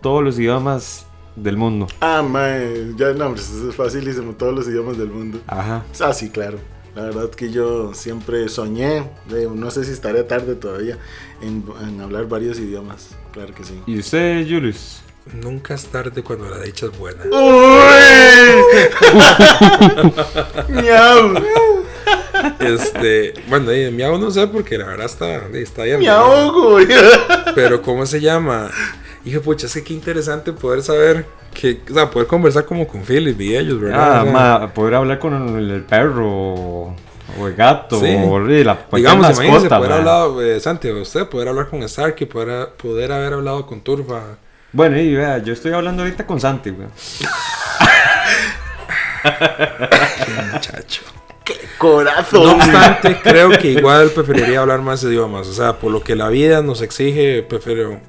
todos los idiomas del mundo? Ah, mae, ya no, es facilísimo, todos los idiomas del mundo. Ajá. Ah, sí, claro. La verdad que yo siempre soñé, eh, no sé si estaré tarde todavía, en, en hablar varios idiomas. Claro que sí. ¿Y usted, Julius? Nunca es tarde cuando la dicha es buena. ¡Miau! Este, bueno, de miau no sé porque la verdad está, está bien. ¡Me ¿verdad? ahogo! Pero ¿cómo se llama? Hijo, pucha, es que qué interesante poder saber que, o sea, poder conversar como con Philip y ellos, ¿verdad? Ah, ma, poder hablar con el, el perro o el gato Sí. o la Digamos, imagínese poder hablar, eh, Santiago, usted poder hablar con Stark y poder, poder haber hablado con Turfa. Bueno, y vea, yo estoy hablando ahorita con Santi, güey. Muchacho. ¡Corazón! No obstante, creo que igual preferiría hablar más idiomas. O sea, por lo que la vida nos exige, prefiero,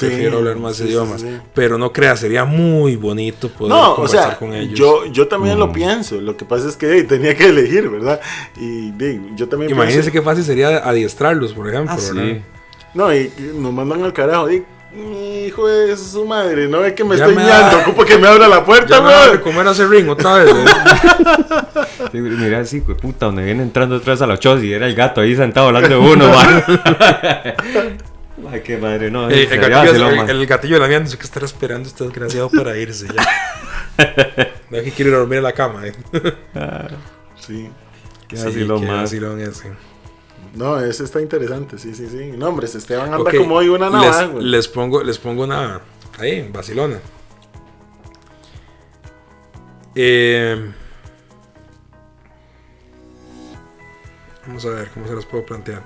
Sí, prefiero hablar más sí, sí, idiomas. sí. Pero no crea, sería muy bonito poder No, o conversar sea, con ellos. yo, yo también lo pienso. Lo que pasa es que hey, tenía que elegir, ¿verdad? Y yo también Imagínense pienso- qué fácil sería adiestrarlos, por ejemplo. Ah, ¿verdad? sí. No, y y nos mandan al carajo. Mi hijo de su madre, no es que me Ya estoy me mirando, da- ocupo que me abra la puerta, Ya me a comer a ese ring otra vez. ¿eh? Sí, güey, Mira así, güey, puta, donde viene entrando atrás a los chos y era el gato ahí sentado hablando de uno, man. Ay, qué madre, no. Eh, el, gatillo, vacilón, el- man. el gatillo de la mía no sé qué estar esperando este desgraciado para irse ya. No es que quiero ir a dormir en la cama. Eh. Sí. Qué Sí, vacilón, qué man. vacilón ese. No, ese está interesante, sí, sí, sí. No, hombre, este Esteban anda como hoy una navaja, les, pongo, les pongo una. Ahí, vacilona. Eh, vamos a ver cómo se los puedo plantear.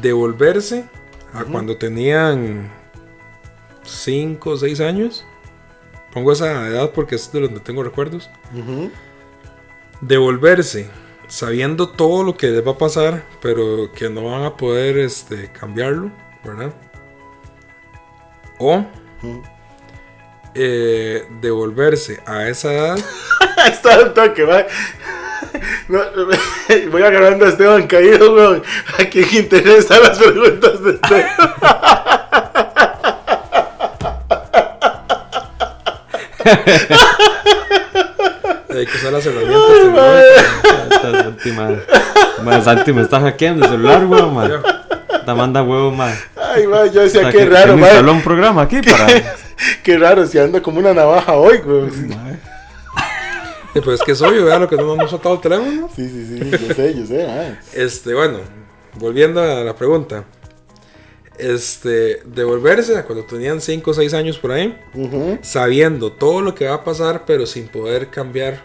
Devolverse a cuando tenían 5 o 6 años. Pongo esa edad porque es de donde tengo recuerdos. Devolverse sabiendo todo lo que les va a pasar, pero que no van a poder este, cambiarlo, ¿verdad? O eh, devolverse a esa edad. Está el toque, va. No, voy agarrando a Esteban caído, weón. ¿A quién interesan las preguntas de Esteban? Hay que usar las herramientas tecnológicas. Esta Santi, man. Man, Santi me está hackeando el celular, güey, man. Te manda huevo, man. Ay, va, yo O decía, sea, qué que- raro, que instaló va. un programa aquí para... Qué raro, si anda como una navaja hoy, weón. Pues es que soy yo, vea lo que no hemos soltado el teléfono. Sí, sí, sí, yo sé, yo sé, ah. Este, bueno, volviendo a la pregunta. Este, devolverse a cuando tenían 5 o 6 años por ahí. Sabiendo todo lo que va a pasar, pero sin poder cambiar,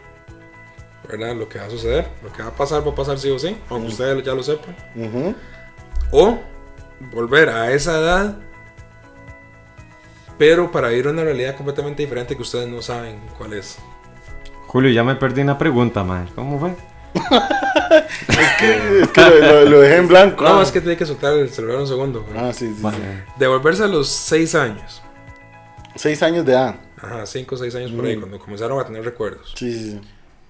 ¿verdad? Lo que va a suceder. Lo que va a pasar, va a pasar sí o sí, aunque ustedes ya lo sepan. O volver a esa edad, pero para vivir una realidad completamente diferente que ustedes no saben cuál es. Julio, ya me perdí una pregunta, man. ¿Cómo fue? Es que lo, lo- lo dejé en blanco. No, ah. es que tiene que soltar el celular un segundo. güey. Ah, sí, sí, sí. Vale. Devolverse a los 6 años. Seis años de edad. Ajá, 5 o 6 años por ahí, Mm. cuando comenzaron a tener recuerdos. Sí, sí, sí.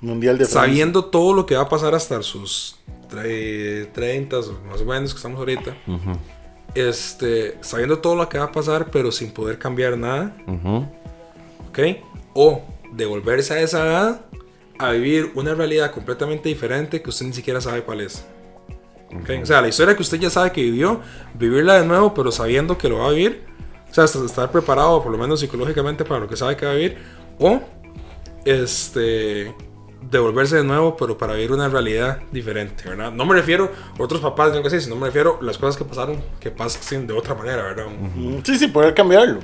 Mundial de Francia. Sabiendo todo lo que va a pasar hasta sus tre- 30, más o menos que estamos ahorita. Este, sabiendo todo lo que va a pasar, pero sin poder cambiar nada. ujú. ¿ok? O devolverse a esa edad a vivir una realidad completamente diferente que usted ni siquiera sabe cuál es. ¿ok? O sea, la historia que usted ya sabe que vivió, vivirla de nuevo, pero sabiendo que lo va a vivir. O sea, estar preparado, por lo menos psicológicamente, para lo que sabe que va a vivir. O, este, devolverse de nuevo, pero para vivir una realidad diferente, ¿verdad? No me refiero a otros papás, yo que sé, sino me refiero a las cosas que pasaron, que pasen de otra manera, ¿verdad? Mm, Sí, sí, poder cambiarlo.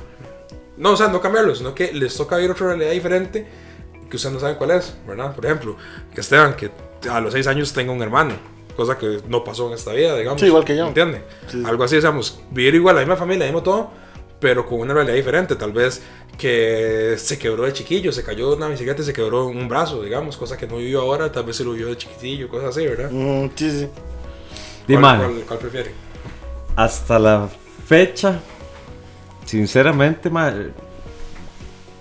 No, o sea, no cambiarlo, sino que les toca vivir otra realidad diferente que ustedes no saben cuál es, ¿verdad? Por ejemplo, Esteban, que a los 6 años tenga un hermano, cosa que no pasó en esta vida, digamos. Sí, igual que yo. ¿Entiende? Sí. Algo así, digamos, vivir igual, la misma familia, el mismo todo, pero con una realidad diferente. Tal vez que se quebró de chiquillo, se cayó de una bicicleta y se quebró un brazo, digamos, cosa que no vivió ahora, tal vez se lo vivió de chiquitillo, cosas así, ¿verdad? Mm, sí, sí. Di, ¿Cuál, mae, cuál- cuál prefiere? hasta la fecha, sinceramente,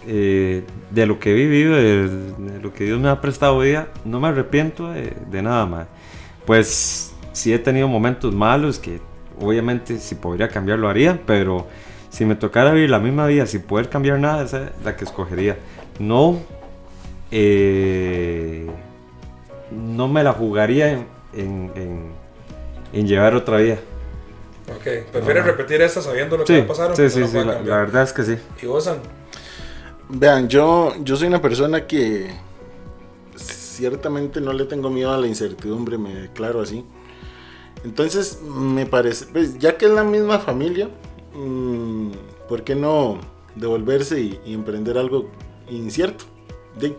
eh, de lo que he vivido, de, lo que Dios me ha prestado vida, no me arrepiento de, nada, mae. Pues sí he tenido momentos malos que obviamente si podría cambiar lo haría, pero si me tocara vivir la misma vida sin poder cambiar nada, esa es la que escogería. No, eh, no me la jugaría en- en llevar otra vida. Ok, prefiere repetir esta sabiendo lo que Sí, va a pasar. sí, sí, no sí, la, verdad es que sí. ¿Y vos, Sam? Vean, yo, yo soy una persona que ciertamente no le tengo miedo a la incertidumbre, me declaro así. Entonces, me parece, pues, ya que es la misma familia, mm, ¿por qué no devolverse y, y emprender algo incierto? De-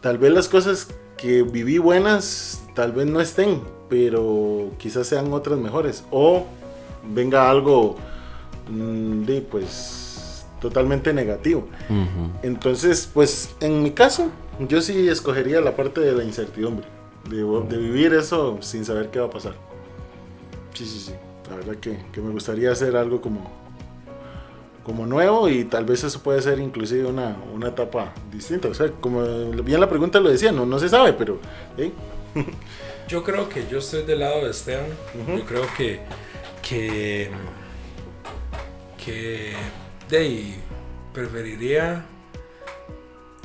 tal vez las cosas que viví buenas, tal vez no estén, pero quizás sean otras mejores. O venga algo, mm, de, pues, totalmente negativo. Entonces, pues en mi caso, yo sí escogería la parte de la incertidumbre, de, de vivir eso sin saber qué va a pasar. Sí, sí, sí. La verdad que, que me gustaría hacer algo como, como nuevo y tal vez eso puede ser inclusive una, una etapa distinta. O sea, como bien la pregunta lo decía, no, no se sabe, pero... ¿eh? Yo creo que yo estoy del lado de Esteban. Yo creo que. Que. que. De preferiría.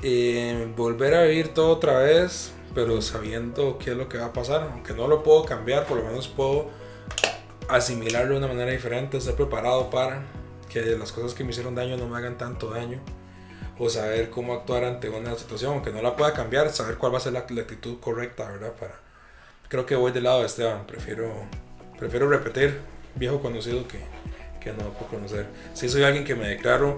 eh, volver a vivir todo otra vez, pero sabiendo qué es lo que va a pasar. Aunque no lo puedo cambiar, por lo menos puedo asimilarlo de una manera diferente, estar preparado para que las cosas que me hicieron daño no me hagan tanto daño. O saber cómo actuar ante una situación, aunque no la pueda cambiar, saber cuál va a ser la, la actitud correcta, ¿verdad? Para, creo que voy del lado de Esteban. Prefiero, prefiero repetir viejo conocido que, que no por conocer. Si soy alguien que me declaro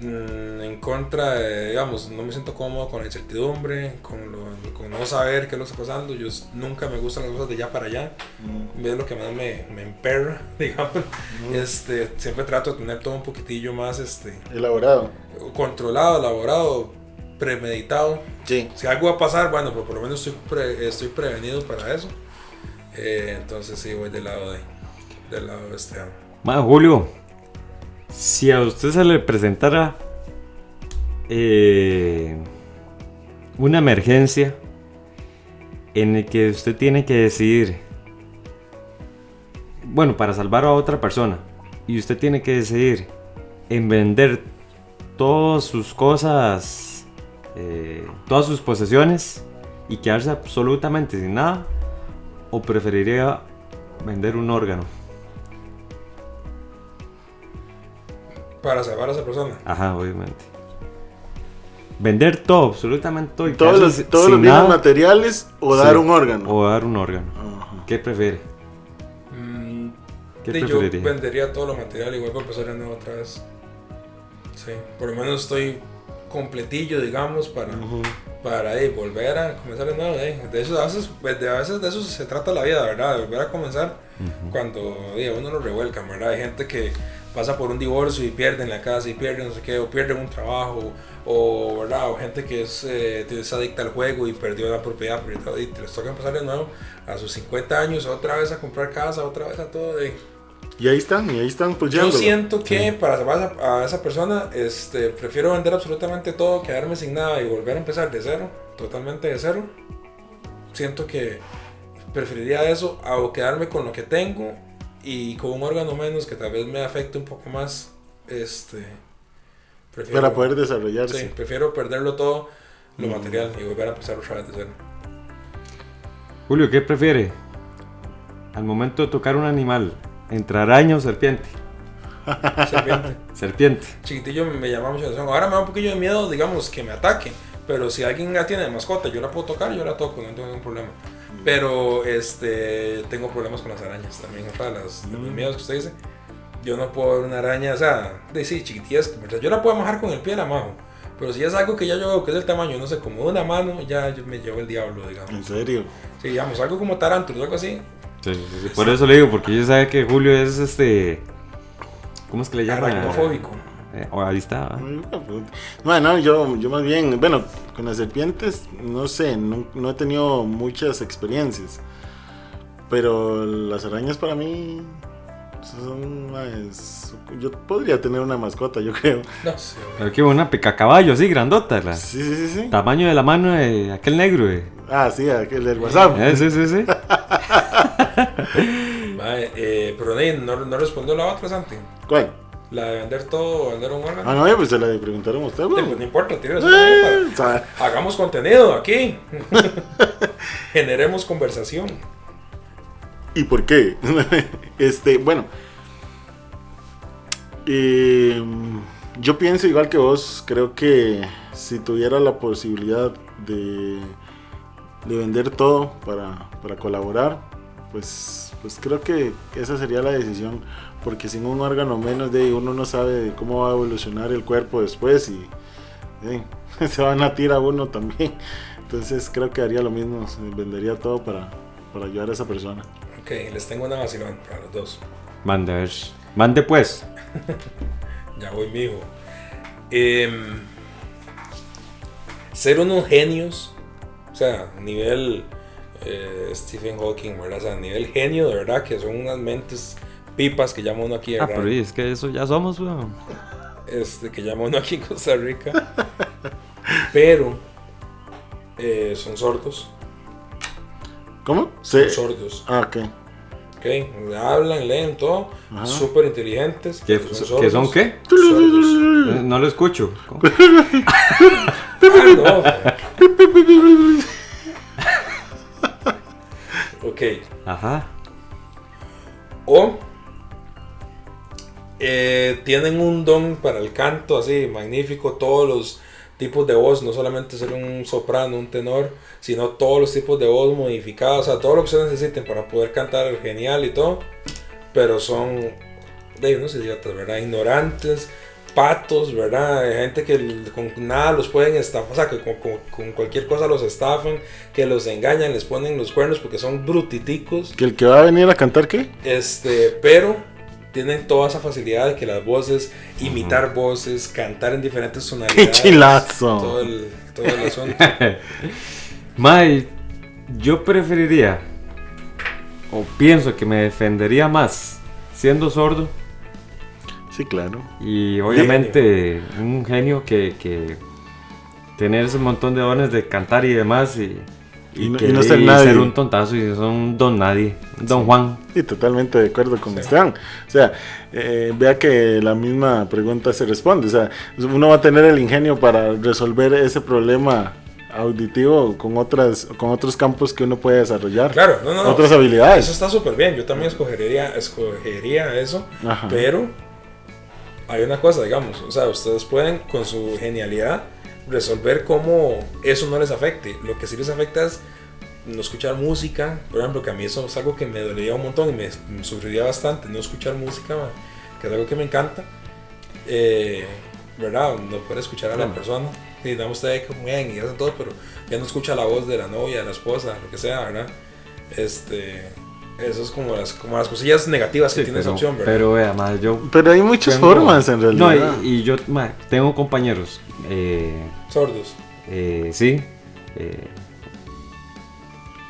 mm, en contra de, digamos, no me siento cómodo con la incertidumbre, con, lo, con no saber qué es lo que está pasando. Yo nunca me gustan las cosas de allá para allá. Es lo que más me, me emperra, digamos. Este, siempre trato de tener todo un poquitillo más este, Elaborado. controlado, elaborado, premeditado. Sí. Si algo va a pasar, bueno, pero por lo menos estoy, pre- estoy prevenido para eso. Eh, entonces sí, voy del lado de, del lado este Ma, Julio, si a usted se le presentara eh, una emergencia en el que usted tiene que decidir, bueno, para salvar a otra persona, y usted tiene que decidir en vender todas sus cosas, eh, todas sus posesiones y quedarse absolutamente sin nada, o preferiría vender un órgano. Para salvar a esa persona. Ajá, obviamente. Vender todo, absolutamente todo. y Todos los, todos los bienes nada, materiales o Sí. dar un órgano. O dar un órgano. Ajá. ¿Qué prefiere? Mm, ¿Qué de yo preferiría? vendería todo lo material y vuelvo a empezar de nuevo otra vez. Sí, por lo menos estoy completillo, digamos, para, Ujú. para eh, volver a comenzar de nuevo. eh. De, eso, a, veces, de, a veces de eso se trata la vida, ¿verdad? De volver a comenzar cuando eh, uno lo revuelca, ¿verdad? Hay gente que pasa por un divorcio y pierden la casa y pierden no sé qué, o pierden un trabajo, o, ¿verdad? o gente que es, eh, es adicta al juego y perdió la propiedad, y les toca empezar de nuevo a sus 50 años, otra vez a comprar casa, otra vez a todo. eh. Y ahí están, y ahí están Yo pulseando. siento que para salvar a, esa persona, este, prefiero vender absolutamente todo, quedarme sin nada y volver a empezar de cero, totalmente de cero. Siento que preferiría eso a quedarme con lo que tengo y con un órgano menos que tal vez me afecte un poco más. Este, prefiero- Para poder desarrollarse. Sí, prefiero perderlo todo, lo Mm. material, y volver a empezar otra vez de cero. Julio, ¿qué prefiere? Al momento de tocar un animal, ¿entre araña o serpiente? Serpiente. Serpiente. chiquitillo me llama mucho la atención. Ahora me da un poquillo de miedo, digamos, que me ataquen. Pero si alguien la tiene de mascota, yo la puedo tocar, yo la toco, no tengo ningún problema. Pero este, tengo problemas con las arañas también. Otra de, las, los miedos que usted dice. Yo no puedo ver una araña, o sea, de sí, chiquitillas. Yo la puedo majar con el pie, la majo. Pero si es algo que ya yo veo que es del tamaño, no sé, como de una mano, ya me llevo el diablo, digamos. En serio. Sí, digamos, algo como tarántula, algo así. Sí, sí, sí, Por eso le digo, porque yo sé que Julio es este. ¿Cómo es que le llaman? Aracnofóbico. Eh, oh, ahí está. Bueno, yo, yo más bien, bueno, con las serpientes, no sé, no, no he tenido muchas experiencias. Pero las arañas para mí son más... Yo podría tener una mascota, yo creo. No sé, Pero que una picacaballo así, grandota. La, Sí, sí, sí. Tamaño de la mano de aquel negro. eh. Ah, sí, aquel del WhatsApp. Eh, sí, sí, sí. Mae, eh, pero Ney, no, no respondió la otra, Santi. ¿Cuál? La de vender todo o vender un órgano. Ah, no, pues se la preguntaron a usted, güey. pues no importa, eso Eh, para- Hagamos contenido aquí. Generemos conversación. ¿Y por qué? este, bueno. eh, yo pienso igual que vos, creo que si tuviera la posibilidad de, de vender todo para, para colaborar, pues, pues creo que esa sería la decisión, porque sin un órgano menos de uno no sabe cómo va a evolucionar el cuerpo después y eh, se van a tirar a uno también. Entonces creo que haría lo mismo, vendería todo para, para ayudar a esa persona. Ok, les tengo una vacilón para los dos. Mande, a ver. Mande pues. Ya voy, mijo. Em, ser unos genios, o sea, nivel eh, Stephen Hawking, ¿verdad? O sea, nivel genio, de verdad, que son unas mentes pipas que llama uno aquí, Ah, pero es que eso ya somos, weón. este, que llama uno aquí en Costa Rica. Pero eh, son sordos. ¿Cómo? Se- Son sordos. Ah, ok. ¿ok? Hablan, leen todo. Súper inteligentes. ¿Qué, ¿Que sordos. son qué? Sordos. No lo escucho. Ah, no. ok. Ajá. O eh, tienen un don para el canto así magnífico, todos los tipos de voz, no solamente ser un soprano, un tenor, sino todos los tipos de voz modificados, o sea, todo lo que se necesiten para poder cantar genial y todo, pero son de unos idiotas, ¿verdad? Ignorantes, patos, ¿verdad? Hay gente que con nada los pueden estafar, o sea, que con, con- con cualquier cosa los estafan, que los engañan, les ponen los cuernos porque son brutiticos. ¿Que el que va a venir a cantar qué? Este, pero tienen toda esa facilidad de que las voces, imitar voces, cantar en diferentes ¡Qué tonalidades. chilazo! Todo el, todo el asunto. Mae, yo preferiría, o pienso que me defendería más siendo sordo Sí, claro. y obviamente un genio que, que tener ese montón de dones de cantar y demás y, Y no- que- y no ser nadie. un tontazo y ser un don nadie, don Juan. Sí, totalmente de acuerdo con Esteban. O sea, eh, vea que la misma pregunta se responde. O sea, uno va a tener el ingenio para resolver ese problema auditivo con otras con otros campos que uno puede desarrollar. Claro, no, no, no. Otras habilidades. Eso está súper bien. Yo también escogería, escogería eso. Ajá. Pero hay una cosa, digamos. O sea, ustedes pueden con su genialidad resolver cómo eso no les afecte. Lo que sí les afecta es no escuchar música. Por ejemplo, que a mí eso es algo que me dolería un montón y me, me sufriría bastante. No escuchar música, man, que es algo que me encanta. Eh, ¿Verdad? No puede escuchar a la persona. Y damos usted como bien y hacen todo, pero ya no escucha la voz de la novia, de la esposa, lo que sea, ¿verdad? Este. Eso es como las, como las cosillas negativas que Sí, tiene esa pero, opción, ¿verdad? pero vea, mae, yo Pero hay muchas tengo- formas en No, realidad. y, y yo tengo compañeros, eh, Sordos. eh, sí, eh,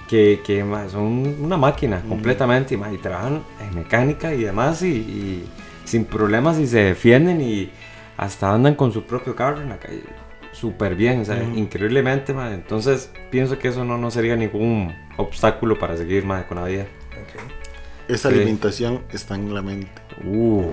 que, que son una máquina completamente mae, y trabajan en mecánica y demás y, y sin problemas y se defienden y hasta andan con su propio carro en la calle súper bien, o sea, increíblemente, mae. entonces pienso que eso no, no sería ningún obstáculo para seguir con la vida. Ok. Esa Sí. alimentación está en la mente. Uh,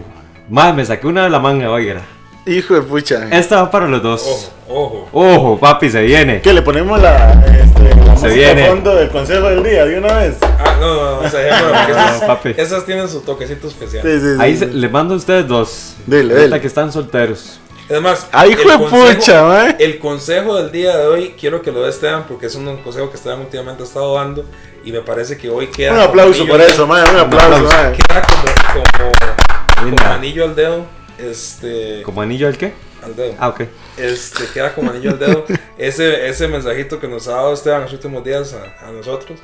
mae, me saqué una de la manga, oiga. Hijo de pucha. Esta va para los dos. Ojo, ojo. Ojo, papi, se viene. ¿Qué le ponemos la, este, la música viene. de fondo del consejo del día de una vez? Ah, no, no, no, o sea, ya, esas, No, papi. esas tienen su toquecito especial. Sí, sí, sí. Ahí sí. se- les mando a ustedes dos. Dele, dele. que están solteros. Es más, ¡Ay, el consejo- pucha, mae! El consejo del día de hoy quiero que lo dé Esteban porque es un consejo que Esteban últimamente ha estado dando y me parece que hoy queda Un como aplauso anillo por al eso, dedo. mae. Un aplauso, aplauso. mae. Queda como, como, como anillo al dedo. Este, ¿Como anillo al qué? al dedo. Ah, ok. Este, queda como anillo al dedo. Ese, ese mensajito que nos ha dado Esteban en los últimos días a, a nosotros,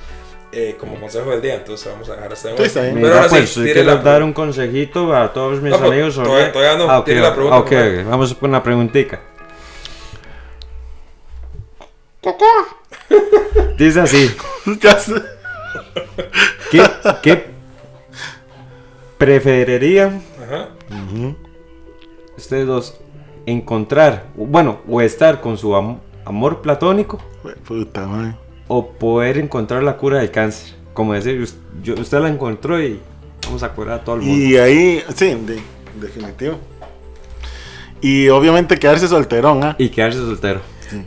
eh, como consejo del día. Entonces vamos a dejar a Esteban. Sí, está bien. Pero Mira, ahora sí, pues, tire quiero la- dar un consejito a todos mis No, pero amigos sobre... todavía- todavía no, Ah, ok, tire la pregunta, ok, por favor. ok. vamos con una preguntita. Dice así. ¿qué, qué preferirían Ajá. ustedes dos encontrar, bueno, o estar con su am- amor platónico Puta, mae. O poder encontrar la cura del cáncer? Como decir, yo- usted la encontró y vamos a curar a todo el mundo. Y ahí, sí, de- definitivo. Y obviamente quedarse solterón, ¿ah? Y quedarse soltero.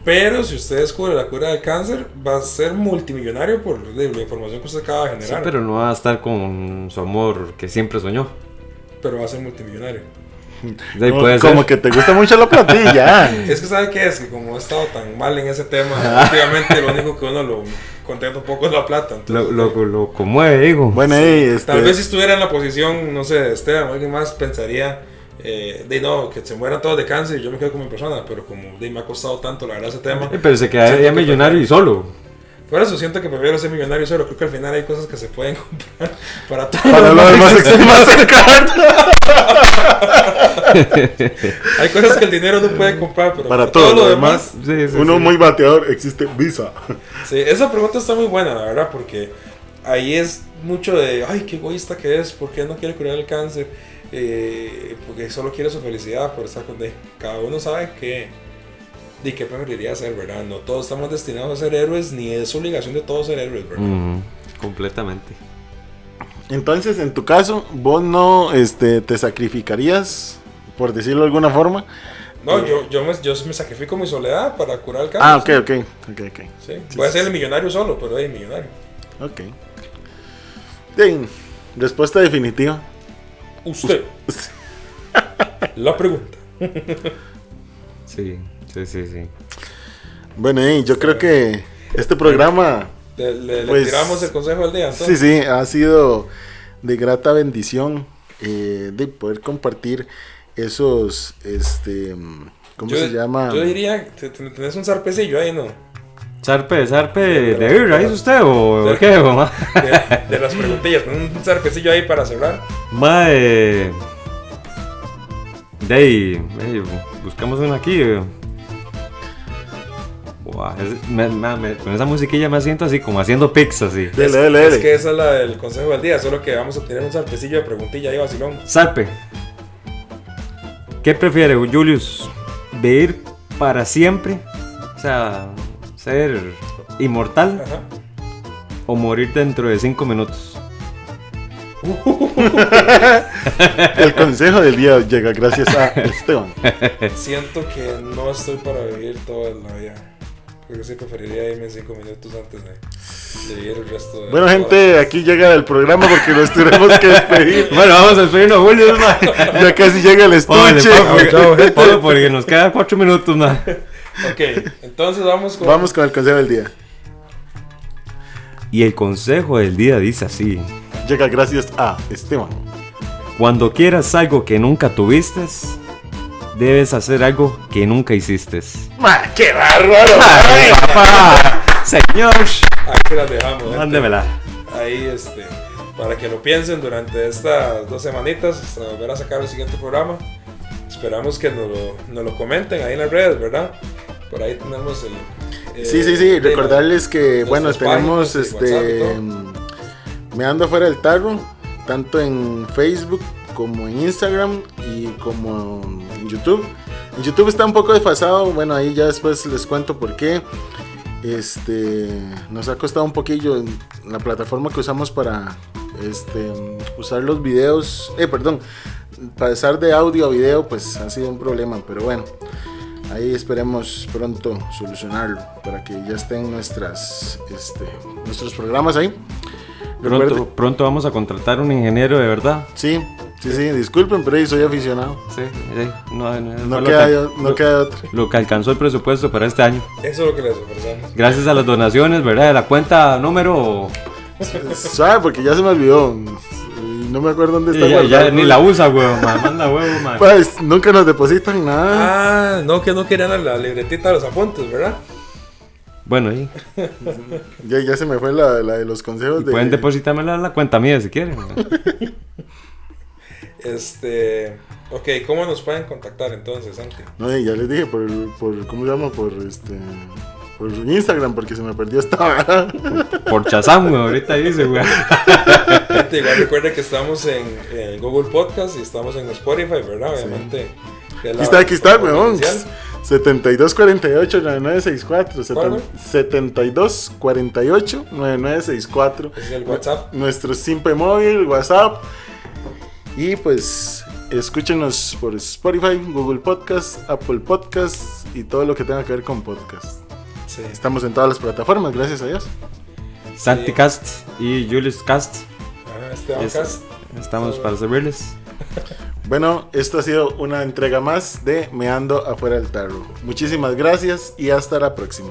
Pero si usted descubre la cura del cáncer, va a ser multimillonario por la información que usted acaba de Sí, generar. pero no va a estar con su amor que siempre soñó. pero va a ser multimillonario. Ahí Como- puede como ser. que te gusta mucho la platilla. Es que sabe qué es, que como he estado tan mal en ese tema, últimamente lo único que uno lo contenta un poco es la plata. Lo, Entonces, lo, lo conmueve, digo. Bueno, ahí, este, Tal vez si estuviera en la posición, no sé, de Esteban o alguien más, pensaría eh, de no, que se mueran todos de cáncer y yo me quedo con mi persona, pero como de, me ha costado tanto la verdad ese tema. Eh, Pero se quedaría Siento que millonario y solo. Por eso siento que prefiero ser millonario solo. Creo que al final hay cosas que se pueden comprar para todo. para lo demás. Hay cosas que el dinero no puede comprar, pero Para para todo todo, lo lo demás, demás. Sí, sí, Uno sí. muy bateador, existe Visa. Sí, esa pregunta está muy buena, la verdad, porque ahí es mucho de, ay, qué egoísta que es, ¿por qué no quiere curar el cáncer? Eh, porque solo quiere su felicidad por estar con él. Cada uno sabe que, de qué preferiría ser, ¿verdad? No todos estamos destinados a ser héroes, ni es obligación de todos ser héroes, ¿verdad? Mm, completamente. Entonces, en tu caso, vos no este, te sacrificarías, por decirlo de alguna forma. No, yo, yo, me, yo me sacrifico mi soledad para curar el cáncer. Ah, ok, ok. ok, ok. Sí. Sí, Voy a sí, ser el millonario solo, pero hey, millonario. Ok. Bien, respuesta definitiva. Usted. La pregunta. Sí, sí, sí, sí. Bueno, y yo creo que este programa, Le, le- le Pues, tiramos el consejo del día. sí, Entonces. sí, ha sido de grata bendición eh, de poder compartir esos, este, ¿cómo Yo, se llama? yo diría, te- tenés un zarpecillo ahí, ¿no? Zarpe, zarpe de birra, ¿es usted o qué, mamá? De, de las preguntillas, un zarpecillo ahí para cerrar. Mae. De ahí, eh, buscamos una aquí. Buah, es- me- me- me- con esa musiquilla me siento así, como haciendo pizza, así. Dele, es, dele, es dele. que esa es la del consejo del día, solo que vamos a tener un zarpecillo de preguntilla ahí, vacilón. Zarpe. ¿Qué prefiere, Julius? ¿Vivir para siempre? O sea, ser inmortal Ajá. o morir dentro de cinco minutos. El consejo del día llega gracias a Esteban. Siento que no estoy para vivir toda la vida. Creo que sí preferiría irme cinco minutos antes de, de vivir el resto de Bueno, gente, aquí llega el programa porque nos tenemos que despedir. Bueno, vamos a despedirnos, mae. Ya casi llega el estuche. pa, porque- Pablo, porque nos quedan cuatro minutos, mae. la- Ok, entonces vamos con... Vamos con el consejo del día. Y el consejo del día dice así. Llega gracias a Esteban. Cuando quieras algo que nunca tuviste, debes hacer algo que nunca hiciste. ¡Ma, ¡Qué bárbaro! ¡Ay, papá! Señor, Ahí se las dejamos. mándemela. Ahí, este, para que lo piensen durante estas dos semanitas hasta volver a sacar el siguiente programa. Esperamos que nos lo, nos lo comenten ahí en las redes, ¿verdad? Por ahí tenemos el, Sí, sí, sí, la- recordarles que, bueno, tenemos este. Me ando fuera del tarro, tanto en Facebook como en Instagram y como en YouTube. En YouTube está un poco desfasado, bueno, ahí ya después les cuento por qué. Este, nos ha costado un poquillo la plataforma que usamos para este, usar los videos, eh, perdón, pasar de audio a video, pues ha sido un problema, pero bueno, ahí esperemos pronto solucionarlo para que ya estén nuestras, este, nuestros programas ahí. Pronto, Recuerde- pronto vamos a contratar un ingeniero de verdad. sí, sí, sí, disculpen, pero ahí soy aficionado. Sí, sí, no, no, No lo queda, que- de- no lo- queda de otra. lo que alcanzó el presupuesto para este año. Eso es lo que les ofrecemos. Gracias a las donaciones, ¿verdad? De la cuenta número... ¿Sabe? Porque ya se me olvidó. No me acuerdo dónde está Ya, ya guardado. ni la usa, weón. ma, Manda huevo, man. Pues nunca nos depositan nada. Ah, no, que no querían la libretita de los apuntes, ¿verdad? Bueno, ahí. Ya, ya se me fue la, la de los consejos de. Pueden depositármela en la cuenta mía si quieren. Este. Ok, ¿cómo nos pueden contactar entonces, Santi? No, ya les dije por, por ¿cómo se llama? Por este por Instagram porque se me perdió esta. Por Chazam. Ahorita dice, weón. Gente, igual recuerden que estamos en, en Google Podcast y estamos en Spotify, ¿verdad? Obviamente. es Aquí está, aquí está, weón. oficial. 7248 9964 ¿Cuál, güey? 7248 9964 Ese es el WhatsApp. Nuestro Simpe móvil, WhatsApp. Y pues escúchenos por Spotify, Google Podcast, Apple Podcast y todo lo que tenga que ver con podcast. Sí. Estamos en todas las plataformas, gracias a Dios. Santi Cast y Julius Cast. Ah, este Es- Cast. Estamos para servirles. Bueno, esto ha sido una entrega más de Meando afuera del tarro. Muchísimas gracias y hasta la próxima.